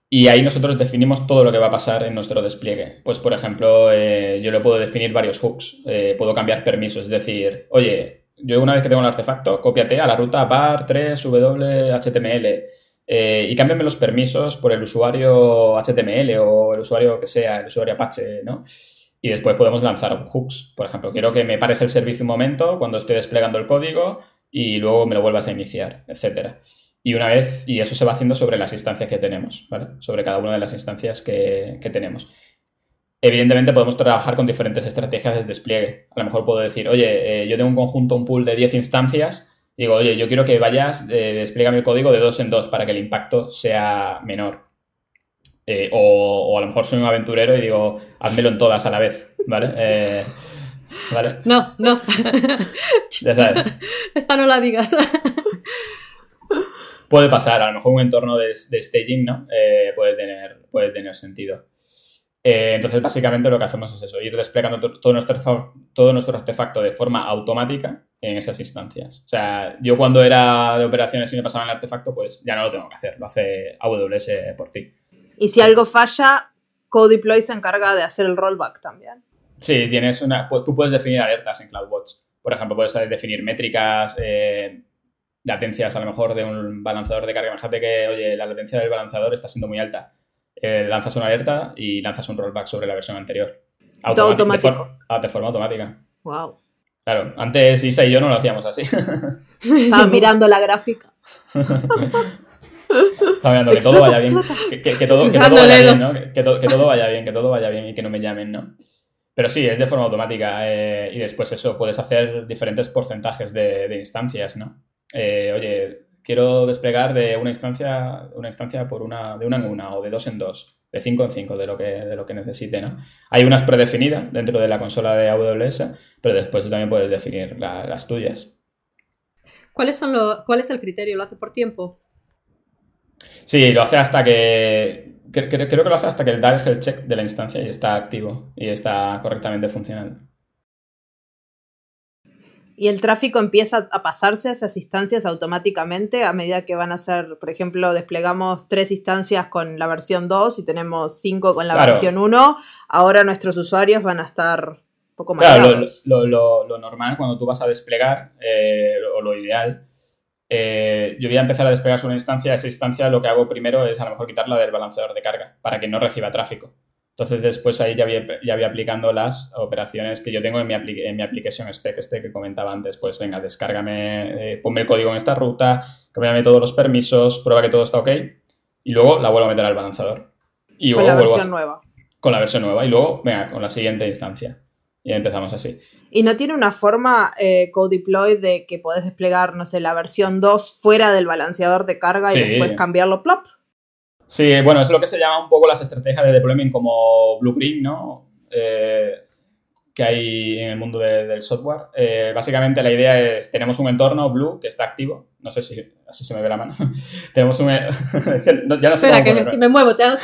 Y ahí nosotros definimos todo lo que va a pasar en nuestro despliegue. Pues, por ejemplo, eh, yo le puedo definir varios hooks, eh, puedo cambiar permisos, es decir, oye, yo una vez que tengo el artefacto, cópiate a la ruta bar 3 w html eh, y cámbiame los permisos por el usuario HTML o el usuario que sea, el usuario Apache, ¿no? Y después podemos lanzar hooks. Por ejemplo, quiero que me pares el servicio un momento cuando estoy desplegando el código y luego me lo vuelvas a iniciar, etcétera. Y una vez, y eso se va haciendo sobre las instancias que tenemos, ¿vale? Sobre cada una de las instancias que, que tenemos. Evidentemente podemos trabajar con diferentes estrategias de despliegue. A lo mejor puedo decir, oye, eh, yo tengo un conjunto, un pool de 10 instancias digo, oye, yo quiero que vayas, eh, despliégame el código de dos en dos para que el impacto sea menor. Eh, o, a lo mejor soy un aventurero y digo, házmelo en todas a la vez, ¿vale? Eh, ¿Vale? No, no. ya sabes. Esta no la digas. puede pasar, a lo mejor un entorno de, de staging, ¿no? Eh, puede, tener, puede tener sentido. Eh, entonces, básicamente lo que hacemos es eso, ir desplegando todo nuestro, todo nuestro artefacto de forma automática en esas instancias. O sea, yo cuando era de operaciones y me pasaba el artefacto, pues ya no lo tengo que hacer, lo hace AWS por ti. Y si algo falla, CodeDeploy se encarga de hacer el rollback también. Sí, tienes una, tú puedes definir alertas en CloudWatch. Por ejemplo, puedes definir métricas, eh, latencias a lo mejor de un balanceador de carga. Imagínate que, oye, la latencia del balanceador está siendo muy alta eh, lanzas una alerta y lanzas un rollback sobre la versión anterior. Todo automático. Ah, de, forma automática. Wow. Claro, antes Isa y yo no lo hacíamos así. Estaba mirando la gráfica. Estaba mirando que todo vaya bien. Que, todo, vaya bien, ¿no? Que, todo vaya bien, que todo vaya bien y que no me llamen, ¿no? Pero sí, es de forma automática. Eh, y después eso, puedes hacer diferentes porcentajes de, instancias, ¿no? Eh, oye, quiero desplegar de una instancia, una instancia por una, de una en una o de dos en dos, de cinco en cinco, de lo que, de lo que necesite, ¿no? Hay unas predefinidas dentro de la consola de AWS, pero después tú también puedes definir las tuyas. ¿Cuáles son ¿Cuál es el criterio? ¿Lo hace por tiempo? Sí, lo hace hasta que. Creo, que lo hace hasta que el da el check de la instancia y está activo y está correctamente funcionando y el tráfico empieza a pasarse a esas instancias automáticamente a medida que van a ser, por ejemplo, desplegamos tres instancias con la versión 2 y tenemos cinco con la versión 1, ahora nuestros usuarios van a estar un poco más... Claro, lo, normal cuando tú vas a desplegar, eh, o lo ideal, eh, yo voy a empezar a desplegar una instancia, esa instancia lo que hago primero es a lo mejor quitarla del balanceador de carga para que no reciba tráfico. Entonces después ahí ya voy, ya voy aplicando las operaciones que yo tengo en mi, en mi aplicación spec este que comentaba antes. Pues venga, descárgame, eh, ponme el código en esta ruta, cámbiame todos los permisos, prueba que todo está ok y luego la vuelvo a meter al balanzador. Y con la versión nueva. Con la versión nueva y luego, venga, con la siguiente instancia. Y empezamos así. ¿Y no tiene una forma eh, Code Deploy de que podés desplegar, no sé, la versión 2 fuera del balanceador de carga y después cambiarlo plop? Sí, bueno, es lo que se llama un poco las estrategias de deployment como blueprint, ¿no? Eh, que hay en el mundo del software. Eh, básicamente la idea es, tenemos un entorno Blue que está activo. No sé si así se me ve la mano. tenemos un... ya no sé Espera, que, me, muevo, te das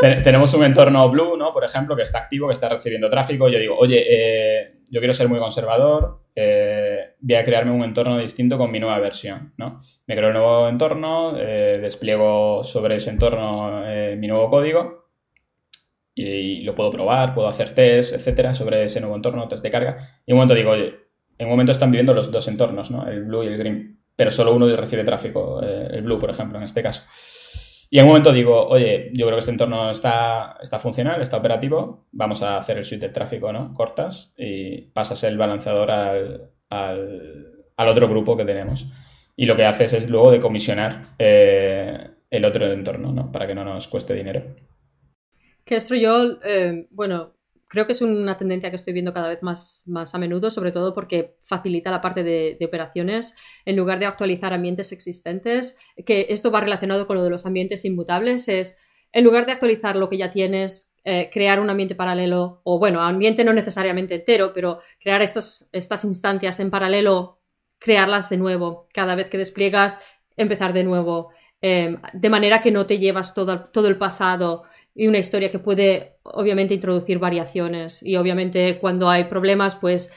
tenemos un entorno Blue, ¿no? Por ejemplo, que está activo, que está recibiendo tráfico. Yo digo, oye, eh, yo quiero ser muy conservador, eh, voy a crearme un entorno distinto con mi nueva versión, ¿no? Me creo un nuevo entorno, eh, despliego sobre ese entorno mi nuevo código y, lo puedo probar, puedo hacer test, etcétera, sobre ese nuevo entorno, test de carga. Y un momento digo, oye, en un momento están viviendo los dos entornos, ¿no? El blue y el green, pero solo uno recibe tráfico, el blue, por ejemplo, en este caso. Y en un momento digo, oye, yo creo que este entorno está, está funcional, está operativo, vamos a hacer el suite de tráfico, ¿no? Cortas y pasas el balanceador al, al, otro grupo que tenemos. Y lo que haces es luego decomisionar eh, el otro entorno, ¿no? Para que no nos cueste dinero. Que esto yo, eh, bueno, creo que es una tendencia que estoy viendo cada vez más, más a menudo, sobre todo porque facilita la parte de, operaciones en lugar de actualizar ambientes existentes, que esto va relacionado con lo de los ambientes inmutables, es en lugar de actualizar lo que ya tienes, eh, crear un ambiente paralelo, o bueno, ambiente no necesariamente entero, pero crear estos, estas instancias en paralelo, crearlas de nuevo, cada vez que despliegas, empezar de nuevo, eh, de manera que no te llevas todo, todo el pasado y una historia que puede obviamente introducir variaciones. Y obviamente cuando hay problemas pues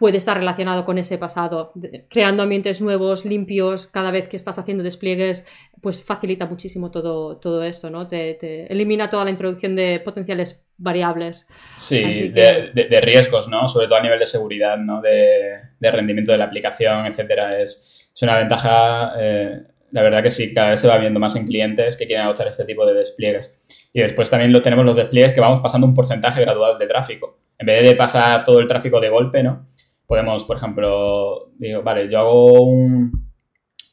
puede estar relacionado con ese pasado. Creando ambientes nuevos, limpios, cada vez que estás haciendo despliegues, pues facilita muchísimo todo, todo eso, ¿no? Te, elimina toda la introducción de potenciales variables. Sí, de, riesgos, ¿no? Sobre todo a nivel de seguridad, ¿no? De, rendimiento de la aplicación, etcétera. Es, es una ventaja, eh, la verdad que sí, cada vez se va viendo más en clientes que quieren adoptar este tipo de despliegues. Y después también lo tenemos los despliegues que vamos pasando un porcentaje gradual de tráfico. En vez de pasar todo el tráfico de golpe, ¿no? Podemos, por ejemplo, digo, vale, yo hago un,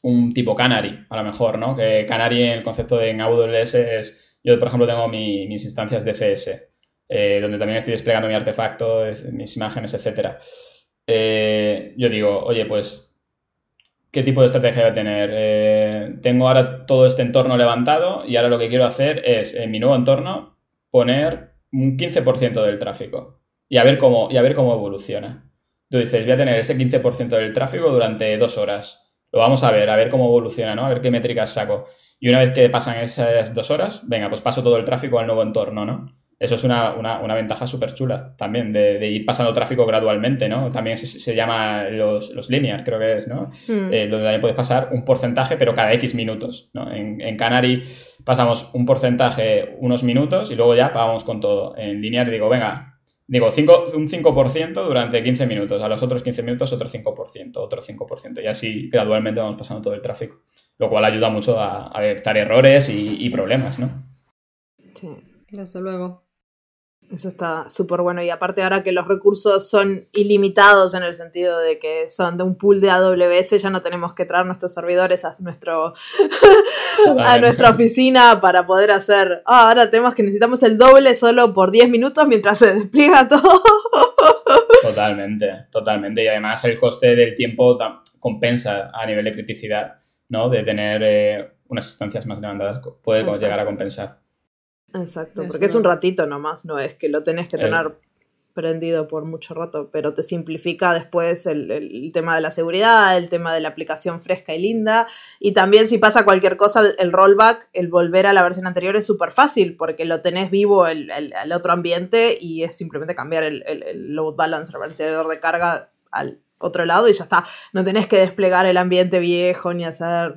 un tipo Canary, a lo mejor, ¿no? Que Canary en el concepto de en AWS es, yo por ejemplo tengo mis instancias de CS, eh, donde también estoy desplegando mi artefacto, mis imágenes, etc. Eh, yo digo, oye, pues, ¿qué tipo de estrategia voy a tener? Eh, tengo ahora todo este entorno levantado y ahora lo que quiero hacer es, en mi nuevo entorno, poner un 15% del tráfico y a ver cómo, y a ver cómo evoluciona. Tú dices, voy a tener ese 15% del tráfico durante dos horas. Lo vamos a ver, a ver cómo evoluciona, ¿no? A ver qué métricas saco. Y una vez que pasan esas dos horas, venga, pues paso todo el tráfico al nuevo entorno, ¿no? Eso es una, ventaja súper chula también, de, ir pasando tráfico gradualmente, ¿no? También se, llama los, los, linear, creo que es, ¿no? Hmm. Eh, donde también puedes pasar un porcentaje, pero cada X minutos, ¿no? En, en, Canary pasamos un porcentaje unos minutos y luego ya pagamos con todo. En linear digo, venga, Digo, un 5% durante 15 minutos, a los otros 15 minutos otro 5%, otro 5%, y así gradualmente vamos pasando todo el tráfico, lo cual ayuda mucho a, detectar errores y, y problemas, ¿no? Sí, desde luego. Eso está súper bueno. Y aparte ahora que los recursos son ilimitados en el sentido de que son de un pool de AWS, ya no tenemos que traer nuestros servidores a, nuestro a nuestra oficina para poder hacer... Ah, ahora tenemos que necesitamos el doble solo por 10 minutos mientras se despliega todo. totalmente, totalmente. Y además el coste del tiempo compensa a nivel de criticidad, ¿no? De tener eh, unas instancias más demandadas puede llegar a compensar. Exacto, porque es un ratito nomás, no es que lo tenés que tener prendido por mucho rato, pero te simplifica después el, tema de la seguridad, el tema de la aplicación fresca y linda, y también si pasa cualquier cosa, el, rollback, el volver a la versión anterior es súper fácil, porque lo tenés vivo el, el, otro ambiente y es simplemente cambiar el, load balancer, el balanceador de carga al otro lado y ya está, no tenés que desplegar el ambiente viejo ni hacer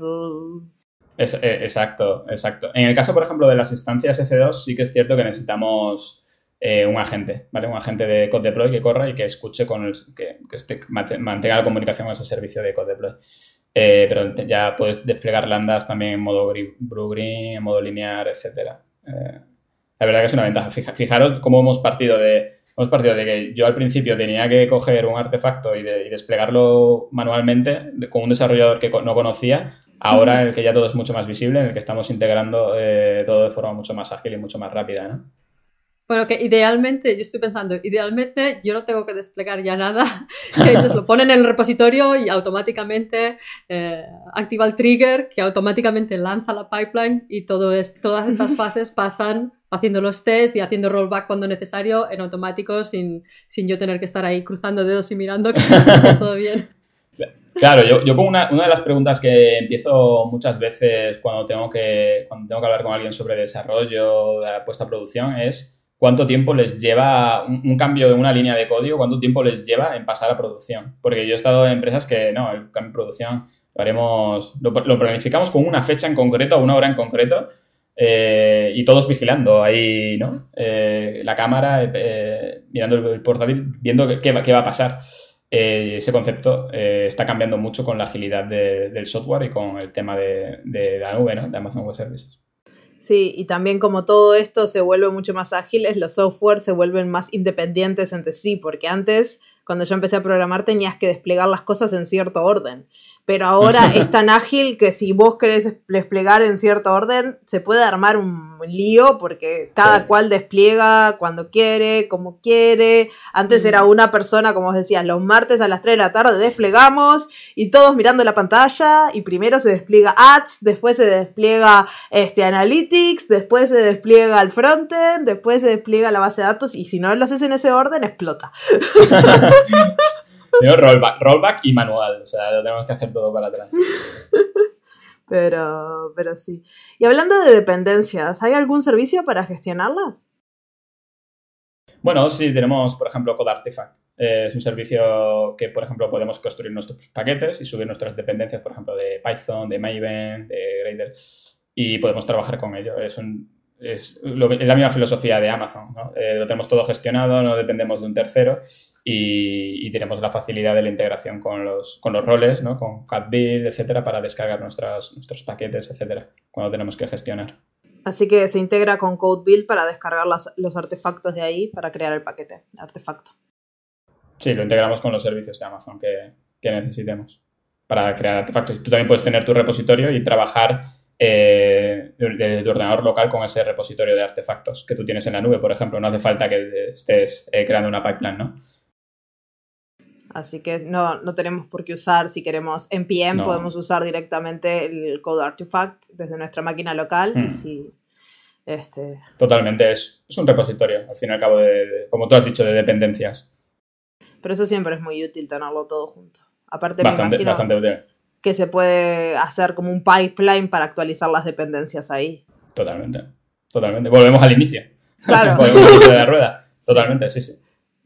eh, exacto, exacto. En el caso, por ejemplo, de las instancias EC2, sí que es cierto que necesitamos eh, un agente, ¿vale? Un agente de code deploy que corra y que escuche con el, que, que mantenga la comunicación con ese servicio de code deploy. Eh, pero ya puedes desplegar lambdas también en modo blue green, en modo lineal, etcétera. la verdad que es una ventaja. fijaros cómo hemos partido de hemos partido de que yo al principio tenía que coger un artefacto y, y desplegarlo manualmente con un desarrollador que no conocía Ahora en el que ya todo es mucho más visible, en el que estamos integrando eh, todo de forma mucho más ágil y mucho más rápida, ¿no? Bueno, que idealmente, yo estoy pensando, idealmente yo no tengo que desplegar ya nada, que ellos lo ponen en el repositorio y automáticamente eh, activa el trigger, que automáticamente lanza la pipeline y todo es, todas estas fases pasan haciendo los tests y haciendo rollback cuando necesario en automático sin, sin yo tener que estar ahí cruzando dedos y mirando que está todo bien. Claro, yo, yo una, una, de las preguntas que empiezo muchas veces cuando tengo, que, cuando tengo que hablar con alguien sobre desarrollo, de puesta a producción, es cuánto tiempo les lleva un, cambio de una línea de código, cuánto tiempo les lleva en pasar a producción. Porque yo he estado en empresas que no, el cambio de producción lo haremos, lo, planificamos con una fecha en concreto, una hora en concreto, eh, y todos vigilando ahí, ¿no? Eh, la cámara, eh, mirando el portátil, viendo qué, qué va a pasar. Eh, ese concepto eh, está cambiando mucho con la agilidad del software y con el tema de, la nube, ¿no? De Amazon Web Services. Sí, y también como todo esto se vuelve mucho más ágiles, los software se vuelven más independientes entre sí, porque antes, cuando yo empecé a programar, tenías que desplegar las cosas en cierto orden pero ahora es tan ágil que si vos querés desplegar en cierto orden, se puede armar un lío porque cada cual despliega cuando quiere, como quiere. Antes era mm. una persona, como os decía, los martes a las 3 de la tarde desplegamos y todos mirando la pantalla y primero se despliega ads, después se despliega este, analytics, después se despliega el frontend, después se despliega la base de datos y si no lo haces en ese orden, explota. rollback, rollback y manual, o sea, lo tenemos que hacer todo para atrás. Pero, pero sí. Y hablando de dependencias, ¿hay algún servicio para gestionarlas? Bueno, sí, tenemos, por ejemplo, Code Artifact. Eh, es un servicio que, por ejemplo, podemos construir nuestros paquetes y subir nuestras dependencias, por ejemplo, de Python, de Maven, de Gradle, y podemos trabajar con ello. Es, es, la misma filosofía de Amazon. ¿no? Eh, lo tenemos todo gestionado, no dependemos de un tercero y, tenemos la facilidad de la integración con los, con los roles, ¿no? con CatBuild, etcétera, para descargar nuestras, nuestros paquetes, etcétera, cuando tenemos que gestionar. Así que se integra con CodeBuild para descargar los artefactos de ahí para crear el paquete, artefacto. Sí, lo integramos con los servicios de Amazon que, necesitemos para crear artefactos. Tú también puedes tener tu repositorio y trabajar eh, de, tu ordenador local con ese repositorio de artefactos que tú tienes en la nube, por ejemplo. No hace falta que estés eh, creando una pipeline, ¿no? Así que no, no tenemos por qué usar, si queremos NPM, podemos usar directamente el Code Artifact desde nuestra máquina local. Y hmm. si, este... Totalmente, es, es, un repositorio, al fin y al cabo, de, como tú has dicho, de dependencias. Pero eso siempre es muy útil tenerlo todo junto. Aparte, me imagino que se puede hacer como un pipeline para actualizar las dependencias ahí. Totalmente, totalmente. Volvemos al inicio. Claro. Volvemos al inicio de la rueda. Totalmente, sí, sí.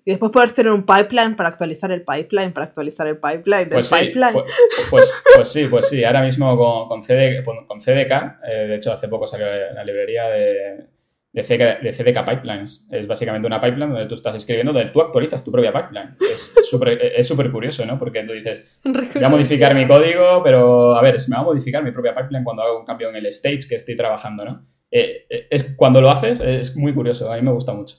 Y después puedes tener un pipeline para actualizar el pipeline, para actualizar el pipeline del pues pipeline. Pues, pues, pues, sí, pues sí. Ahora mismo con, con, con CDK, eh, de hecho hace poco salió la librería de, de, CDK Pipelines. Es básicamente una pipeline donde tú estás escribiendo, donde tú actualizas tu propia pipeline. Es súper es curioso, ¿no? Porque tú dices, voy a modificar mi código, pero a ver, se me va a modificar mi propia pipeline cuando hago un cambio en el stage que estoy trabajando, ¿no? Eh, eh, es, cuando lo haces es muy curioso, a mí me gusta mucho.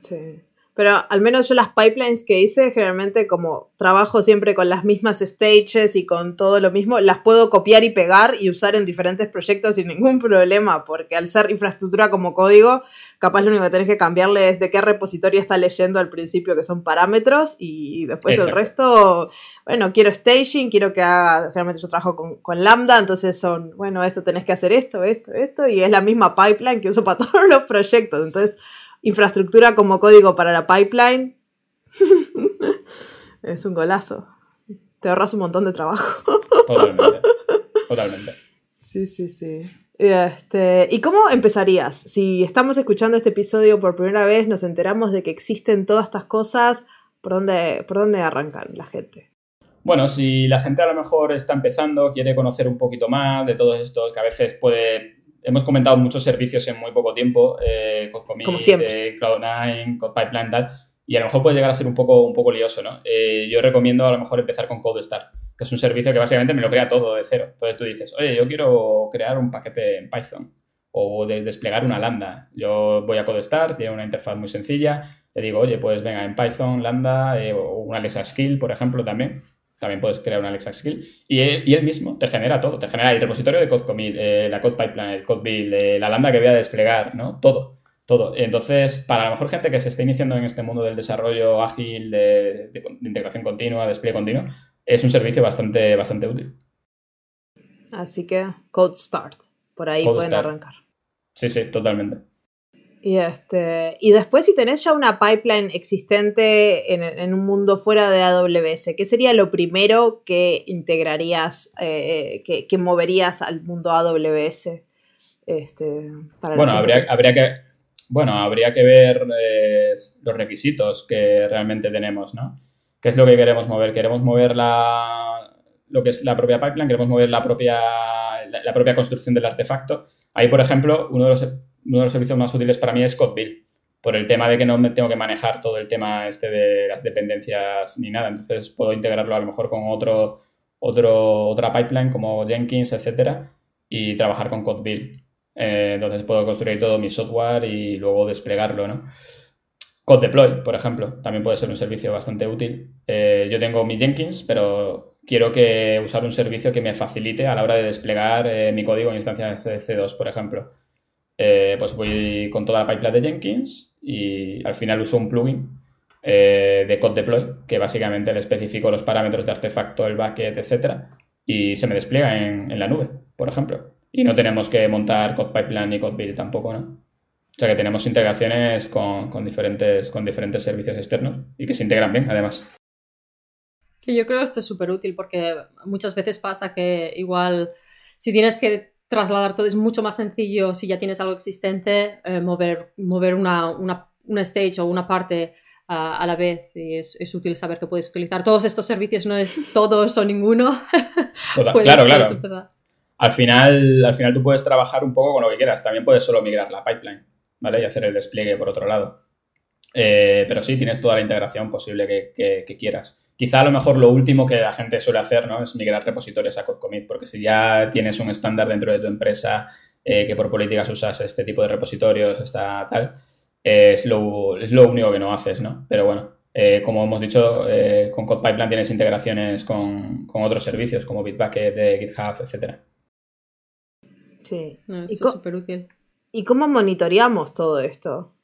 Sí. Pero al menos yo las pipelines que hice, generalmente como trabajo siempre con las mismas stages y con todo lo mismo, las puedo copiar y pegar y usar en diferentes proyectos sin ningún problema, porque al ser infraestructura como código, capaz lo único que tenés que cambiarle es de qué repositorio está leyendo al principio, que son parámetros, y después el resto, bueno, quiero staging, quiero que haga, generalmente yo trabajo con, con Lambda, entonces son, bueno, esto tenés que hacer esto, esto, esto, y es la misma pipeline que uso para todos los proyectos, entonces infraestructura como código para la pipeline, es un golazo. Te ahorras un montón de trabajo. Totalmente. Totalmente. Sí, sí, sí. Este, ¿Y cómo empezarías? Si estamos escuchando este episodio por primera vez, nos enteramos de que existen todas estas cosas, ¿por dónde, por dónde arrancan la gente? Bueno, si la gente a lo mejor está empezando, quiere conocer un poquito más de todo esto, que a veces puede hemos comentado muchos servicios en muy poco tiempo, eh, eh Cloud9, Pipeline, tal, y a lo mejor puede llegar a ser un poco, un poco lioso, ¿no? Eh, yo recomiendo a lo mejor empezar con CodeStar, que es un servicio que básicamente me lo crea todo de cero. Entonces tú dices, oye, yo quiero crear un paquete en Python o de desplegar una lambda. Yo voy a CodeStar, tiene una interfaz muy sencilla, le digo, oye, pues venga, en Python, lambda o una Alexa Skill, por ejemplo, también también puedes crear un Alexa Skill, y él, mismo te genera todo, te genera el repositorio de code commit, eh, la code pipeline, el code build, eh, la lambda que voy a desplegar, ¿no? Todo, todo. Entonces, para la mejor gente que se esté iniciando en este mundo del desarrollo ágil, de, integración continua, despliegue continuo, es un servicio bastante, bastante útil. Así que Code Start, por ahí pueden arrancar. Sí, sí, totalmente. Y, este, y después, si tenés ya una pipeline existente en, un mundo fuera de AWS, ¿qué sería lo primero que integrarías, eh, que, moverías al mundo AWS? Este, bueno, habría, habría, que, bueno, habría que ver eh, los requisitos que realmente tenemos, ¿no? ¿Qué es lo que queremos mover? ¿Queremos mover la, lo que es la propia pipeline? ¿Queremos mover la propia, la propia construcción del artefacto? Ahí, por ejemplo, uno de los uno de los servicios más útiles para mí es CodeBuild, por el tema de que no me tengo que manejar todo el tema este de las dependencias ni nada. Entonces puedo integrarlo a lo mejor con otro, otro, otra pipeline como Jenkins, etcétera, y trabajar con CodeBuild. Eh, entonces puedo construir todo mi software y luego desplegarlo, ¿no? Code Deploy, por ejemplo, también puede ser un servicio bastante útil. Eh, yo tengo mi Jenkins, pero quiero que usar un servicio que me facilite a la hora de desplegar eh, mi código en instancias de C2, por ejemplo. Eh, pues voy con toda la pipeline de Jenkins y al final uso un plugin eh, de Code Deploy que básicamente le especifico los parámetros de artefacto, el bucket, etcétera, y se me despliega en, la nube, por ejemplo. Y no tenemos que montar Code Pipeline ni Code Build tampoco, ¿no? O sea que tenemos integraciones con, diferentes, con diferentes servicios externos y que se integran bien, además. Yo creo que esto es súper útil porque muchas veces pasa que igual si tienes que trasladar todo, es mucho más sencillo si ya tienes algo existente, eh, mover, mover una, una, stage o una parte a la vez y es, es, útil saber que puedes utilizar todos estos servicios, no es todos o ninguno. claro, claro. Al final, al final tú puedes trabajar un poco con lo que quieras, también puedes solo migrar la pipeline, ¿vale? Y hacer el despliegue por otro lado. Eh, pero sí, tienes toda la integración posible que, quieras. Quizá a lo mejor lo último que la gente suele hacer ¿no? es migrar repositorios a CodeCommit, porque si ya tienes un estándar dentro de tu empresa eh, que por políticas usas este tipo de repositorios, está tal, es, lo, es, lo, único que no haces, ¿no? Pero bueno, eh, como hemos dicho, con CodePipeline tienes integraciones con, otros servicios como Bitbucket, de GitHub, etcétera. Sí. es súper útil. ¿Y cómo monitoreamos todo esto?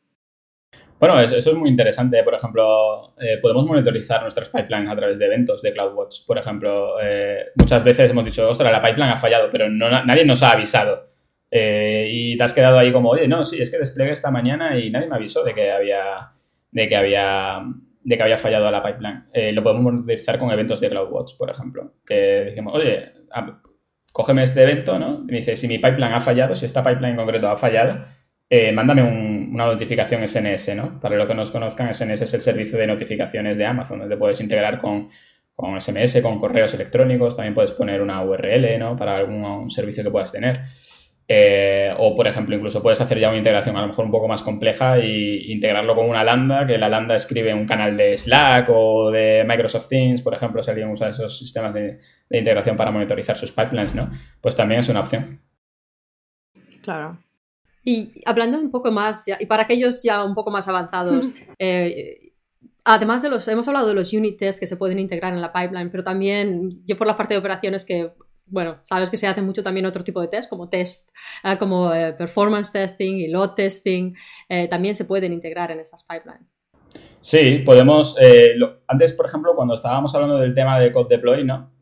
Bueno, eso, es muy interesante. Por ejemplo, eh, podemos monitorizar nuestras pipelines a través de eventos de CloudWatch. Por ejemplo, eh, muchas veces hemos dicho, ostras, la pipeline ha fallado, pero nadie nos ha avisado. Eh, y te has quedado ahí como, oye, no, sí, es que desplegué esta mañana y nadie me avisó de que había, de que había, de que había fallado la pipeline. lo podemos monitorizar con eventos de CloudWatch, por ejemplo. Que decimos, oye, cógeme este evento, ¿no? Y me dice, si mi pipeline ha fallado, si esta pipeline en concreto ha fallado, eh, mándame una notificación SNS, ¿no? Para los que nos conozcan, SNS es el servicio de notificaciones de Amazon, donde puedes integrar con, con SMS, con correos electrónicos, también puedes poner una URL, ¿no? Para algún servicio que puedas tener. Eh, o, por ejemplo, incluso puedes hacer ya una integración a lo mejor un poco más compleja e integrarlo con una Lambda, que la Lambda escribe un canal de Slack o de Microsoft Teams, por ejemplo, si alguien usa esos sistemas de integración para monitorizar sus pipelines, ¿no? Pues también es una opción. Claro. Y hablando un poco más, y para aquellos ya un poco más avanzados, eh, además de los, hemos hablado de los unit tests que se pueden integrar en la pipeline, pero también yo por la parte de operaciones que, bueno, sabes que se hace mucho también otro tipo de test, como test, eh, como eh, performance testing y load testing, también se pueden integrar en estas pipelines. Sí, podemos, antes, por ejemplo, cuando estábamos hablando del tema de code deploy, ¿no?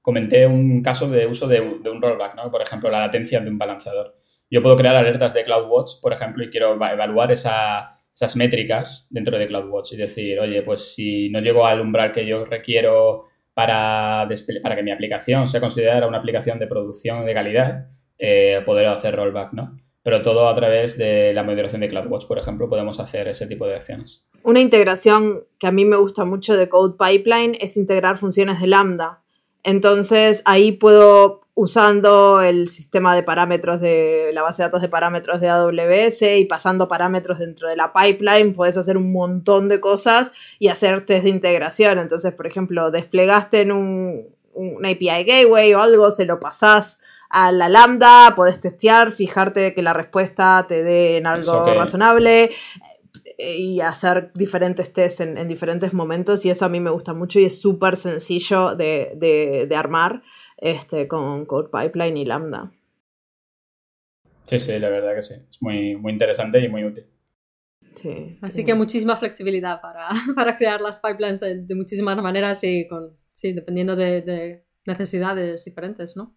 comenté un caso de uso de, de un rollback, ¿no? Por ejemplo, la latencia de un balanceador yo puedo crear alertas de CloudWatch, por ejemplo, y quiero evaluar esas métricas dentro de CloudWatch y decir, oye, pues si no llego al umbral que yo requiero para, para que mi aplicación sea considerada una aplicación de producción de calidad, eh, poder hacer rollback, ¿no? Pero todo a través de la moderación de CloudWatch, por ejemplo, podemos hacer ese tipo de acciones. Una integración que a mí me gusta mucho de Code Pipeline es integrar funciones de Lambda. Entonces ahí puedo usando el sistema de parámetros de la base de datos de parámetros de AWS y pasando parámetros dentro de la pipeline, puedes hacer un montón de cosas y hacer test de integración. Entonces, por ejemplo, desplegaste en un, API gateway o algo, se lo pasás a la lambda, podés testear, fijarte que la respuesta te dé en algo razonable eh, y hacer diferentes tests en, diferentes momentos y eso a mí me gusta mucho y es súper sencillo de, de armar este, con Code Pipeline y Lambda. Sí, sí, la verdad que sí. Es muy, muy interesante y muy útil. Sí, Así que muchísima flexibilidad para, crear las pipelines de, muchísimas maneras y con, sí, dependiendo de, necesidades diferentes, ¿no?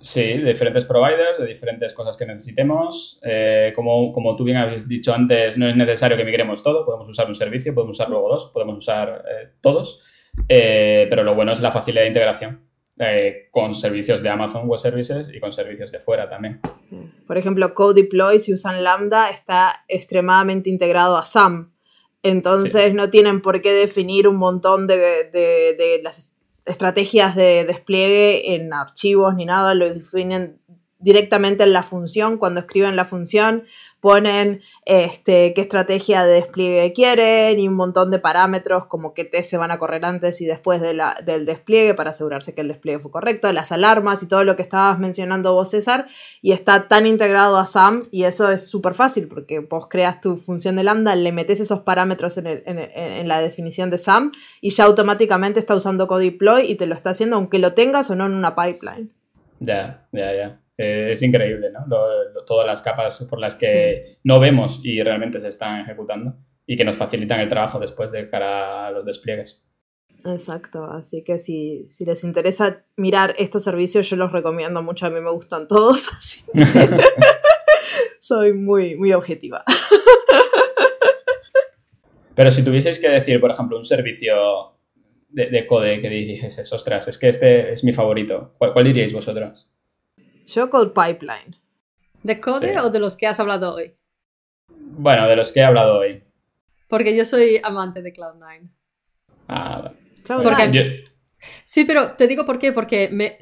Sí, de diferentes providers, de diferentes cosas que necesitemos. Eh, como, como, tú bien habéis dicho antes, no es necesario que migremos todo. Podemos usar un servicio, podemos usar luego dos, podemos usar eh, todos. Eh, pero lo bueno es la facilidad de integración. Eh, con servicios de Amazon Web Services y con servicios de fuera también. Por ejemplo, Code Deploy, si usan Lambda, está extremadamente integrado a SAM. Entonces no tienen por qué definir un montón de, de las estrategias de despliegue en archivos ni nada, lo definen directamente en la función, cuando escriben la función, ponen este, qué estrategia de despliegue quieren y un montón de parámetros como qué test se van a correr antes y después del despliegue para asegurarse que el despliegue fue correcto, las alarmas y todo lo que estabas mencionando vos, César, y está tan integrado a SAM y eso es súper fácil porque vos creas tu función de lambda, le metes esos parámetros en, la definición de SAM y ya automáticamente está usando code y te lo está haciendo aunque lo tengas o no en una pipeline. Ya, ya, ya. Eh, es increíble, ¿no? todas las capas por las que no vemos y realmente se están ejecutando y que nos facilitan el trabajo después de cara a los despliegues. Exacto, así que si, si les interesa mirar estos servicios, yo los recomiendo mucho, a mí me gustan todos, soy muy, muy objetiva. Pero si tuvieseis que decir, por ejemplo, un servicio de, code que dices, ostras, es que este es mi favorito. ¿Cuál, cuál diríais vosotros? Yo Code Pipeline. ¿De code o de los que has hablado hoy? Bueno, de los que he hablado hoy. Porque yo soy amante de Cloud9. Ah, Porque, Sí, pero te digo por qué, porque me,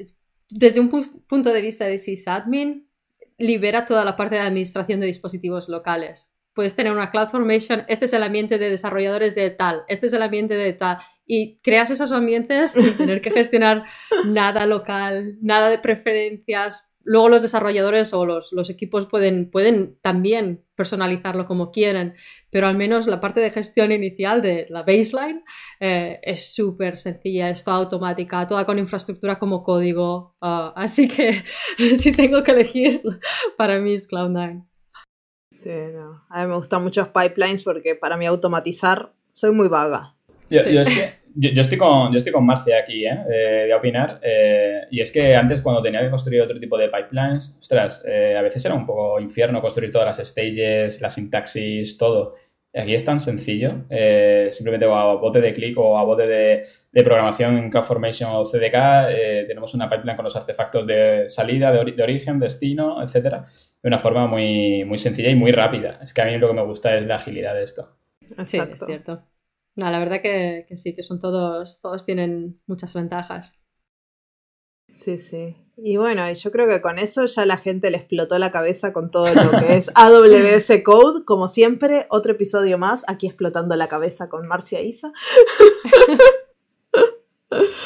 desde un punto de vista de sysadmin, libera toda la parte de administración de dispositivos locales. Puedes tener una CloudFormation, este es el ambiente de desarrolladores de tal, este es el ambiente de tal, y creas esos ambientes sin tener que gestionar nada local, nada de preferencias, Luego los desarrolladores o los, los, equipos pueden, pueden también personalizarlo como quieren, pero al menos la parte de gestión inicial de la baseline eh, es súper sencilla, es toda automática, toda con infraestructura como código. Ah, así que si tengo que elegir, para mí es Cloud9. Sí, no. A mí me gustan muchos pipelines porque para mí automatizar soy muy vaga. Yo, es que yo, estoy con, yo estoy con Marcia aquí, ¿eh? eh de opinar. Eh, y es que antes, cuando tenía que construir otro tipo de pipelines, ostras, eh, a veces era un poco infierno construir todas las stages, la sintaxis, todo. Aquí es tan sencillo, simplemente a bote de clic o a bote de, de programación en CloudFormation o CDK, tenemos una pipeline con los artefactos de salida, de, de, origen, destino, etcétera, de una forma muy, muy sencilla y muy rápida. Es que a mí lo que me gusta es la agilidad de esto. Sí, es cierto. No, la verdad que, sí, que son todos, todos tienen muchas ventajas. Sí, sí. Y bueno, yo creo que con eso ya la gente le explotó la cabeza con todo lo que es AWS Code. Como siempre, otro episodio más, aquí explotando la cabeza con Marcia Isa.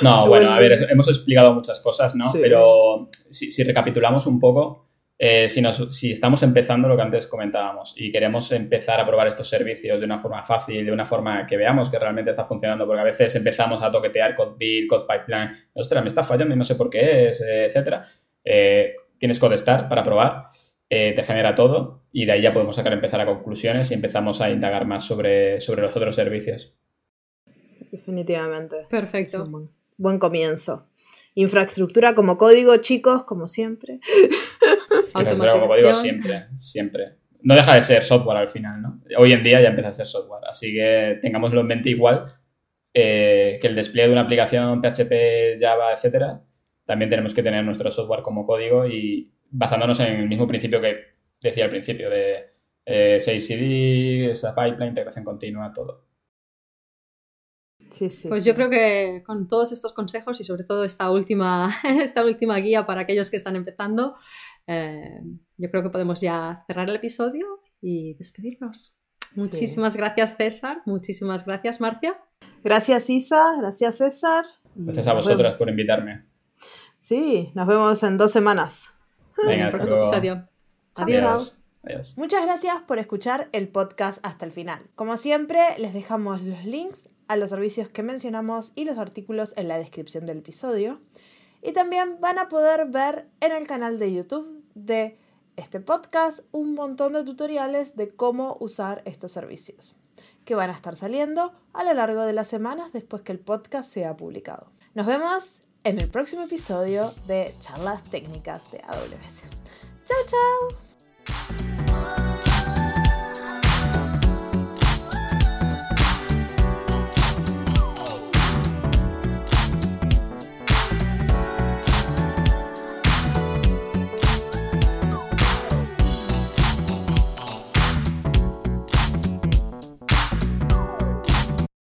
No, bueno, a ver, hemos explicado muchas cosas, ¿no? Pero si, recapitulamos un poco, eh, si, si, estamos empezando lo que antes comentábamos y queremos empezar a probar estos servicios de una forma fácil, de una forma que veamos que realmente está funcionando, porque a veces empezamos a toquetear code build, code pipeline, ostras, me está fallando y no sé por qué es, etcétera. Eh, tienes Codestar para probar, eh, te genera todo y de ahí ya podemos sacar empezar a conclusiones y empezamos a indagar más sobre, sobre los otros servicios. Definitivamente. Perfecto. buen comienzo. Infraestructura como código, chicos, como siempre. como digo, siempre, siempre. No deja de ser software al final, ¿no? Hoy en día ya empieza a ser software, así que tengámoslo en mente igual eh, que el despliegue de una aplicación PHP, Java, etcétera, también tenemos que tener nuestro software como código y basándonos en el mismo principio que decía al principio de eh, cd esa pipeline, integración continua, todo. Sí, sí, pues yo creo que con todos estos consejos y sobre todo esta última, esta última guía para aquellos que están empezando, eh, yo creo que podemos ya cerrar el episodio y despedirnos. Muchísimas gracias César, muchísimas gracias Marcia. Gracias Isa, gracias César. Gracias a vosotras por invitarme. Sí, nos vemos en dos semanas. Venga, hasta luego. episodio. Adiós. Adiós. Muchas gracias por escuchar el podcast hasta el final. Como siempre, les dejamos los links a los servicios que mencionamos y los artículos en la descripción del episodio. Y también van a poder ver en el canal de YouTube de este podcast un montón de tutoriales de cómo usar estos servicios, que van a estar saliendo a lo largo de las semanas después que el podcast sea publicado. Nos vemos en el próximo episodio de Charlas Técnicas de AWS. ¡Chao, chao!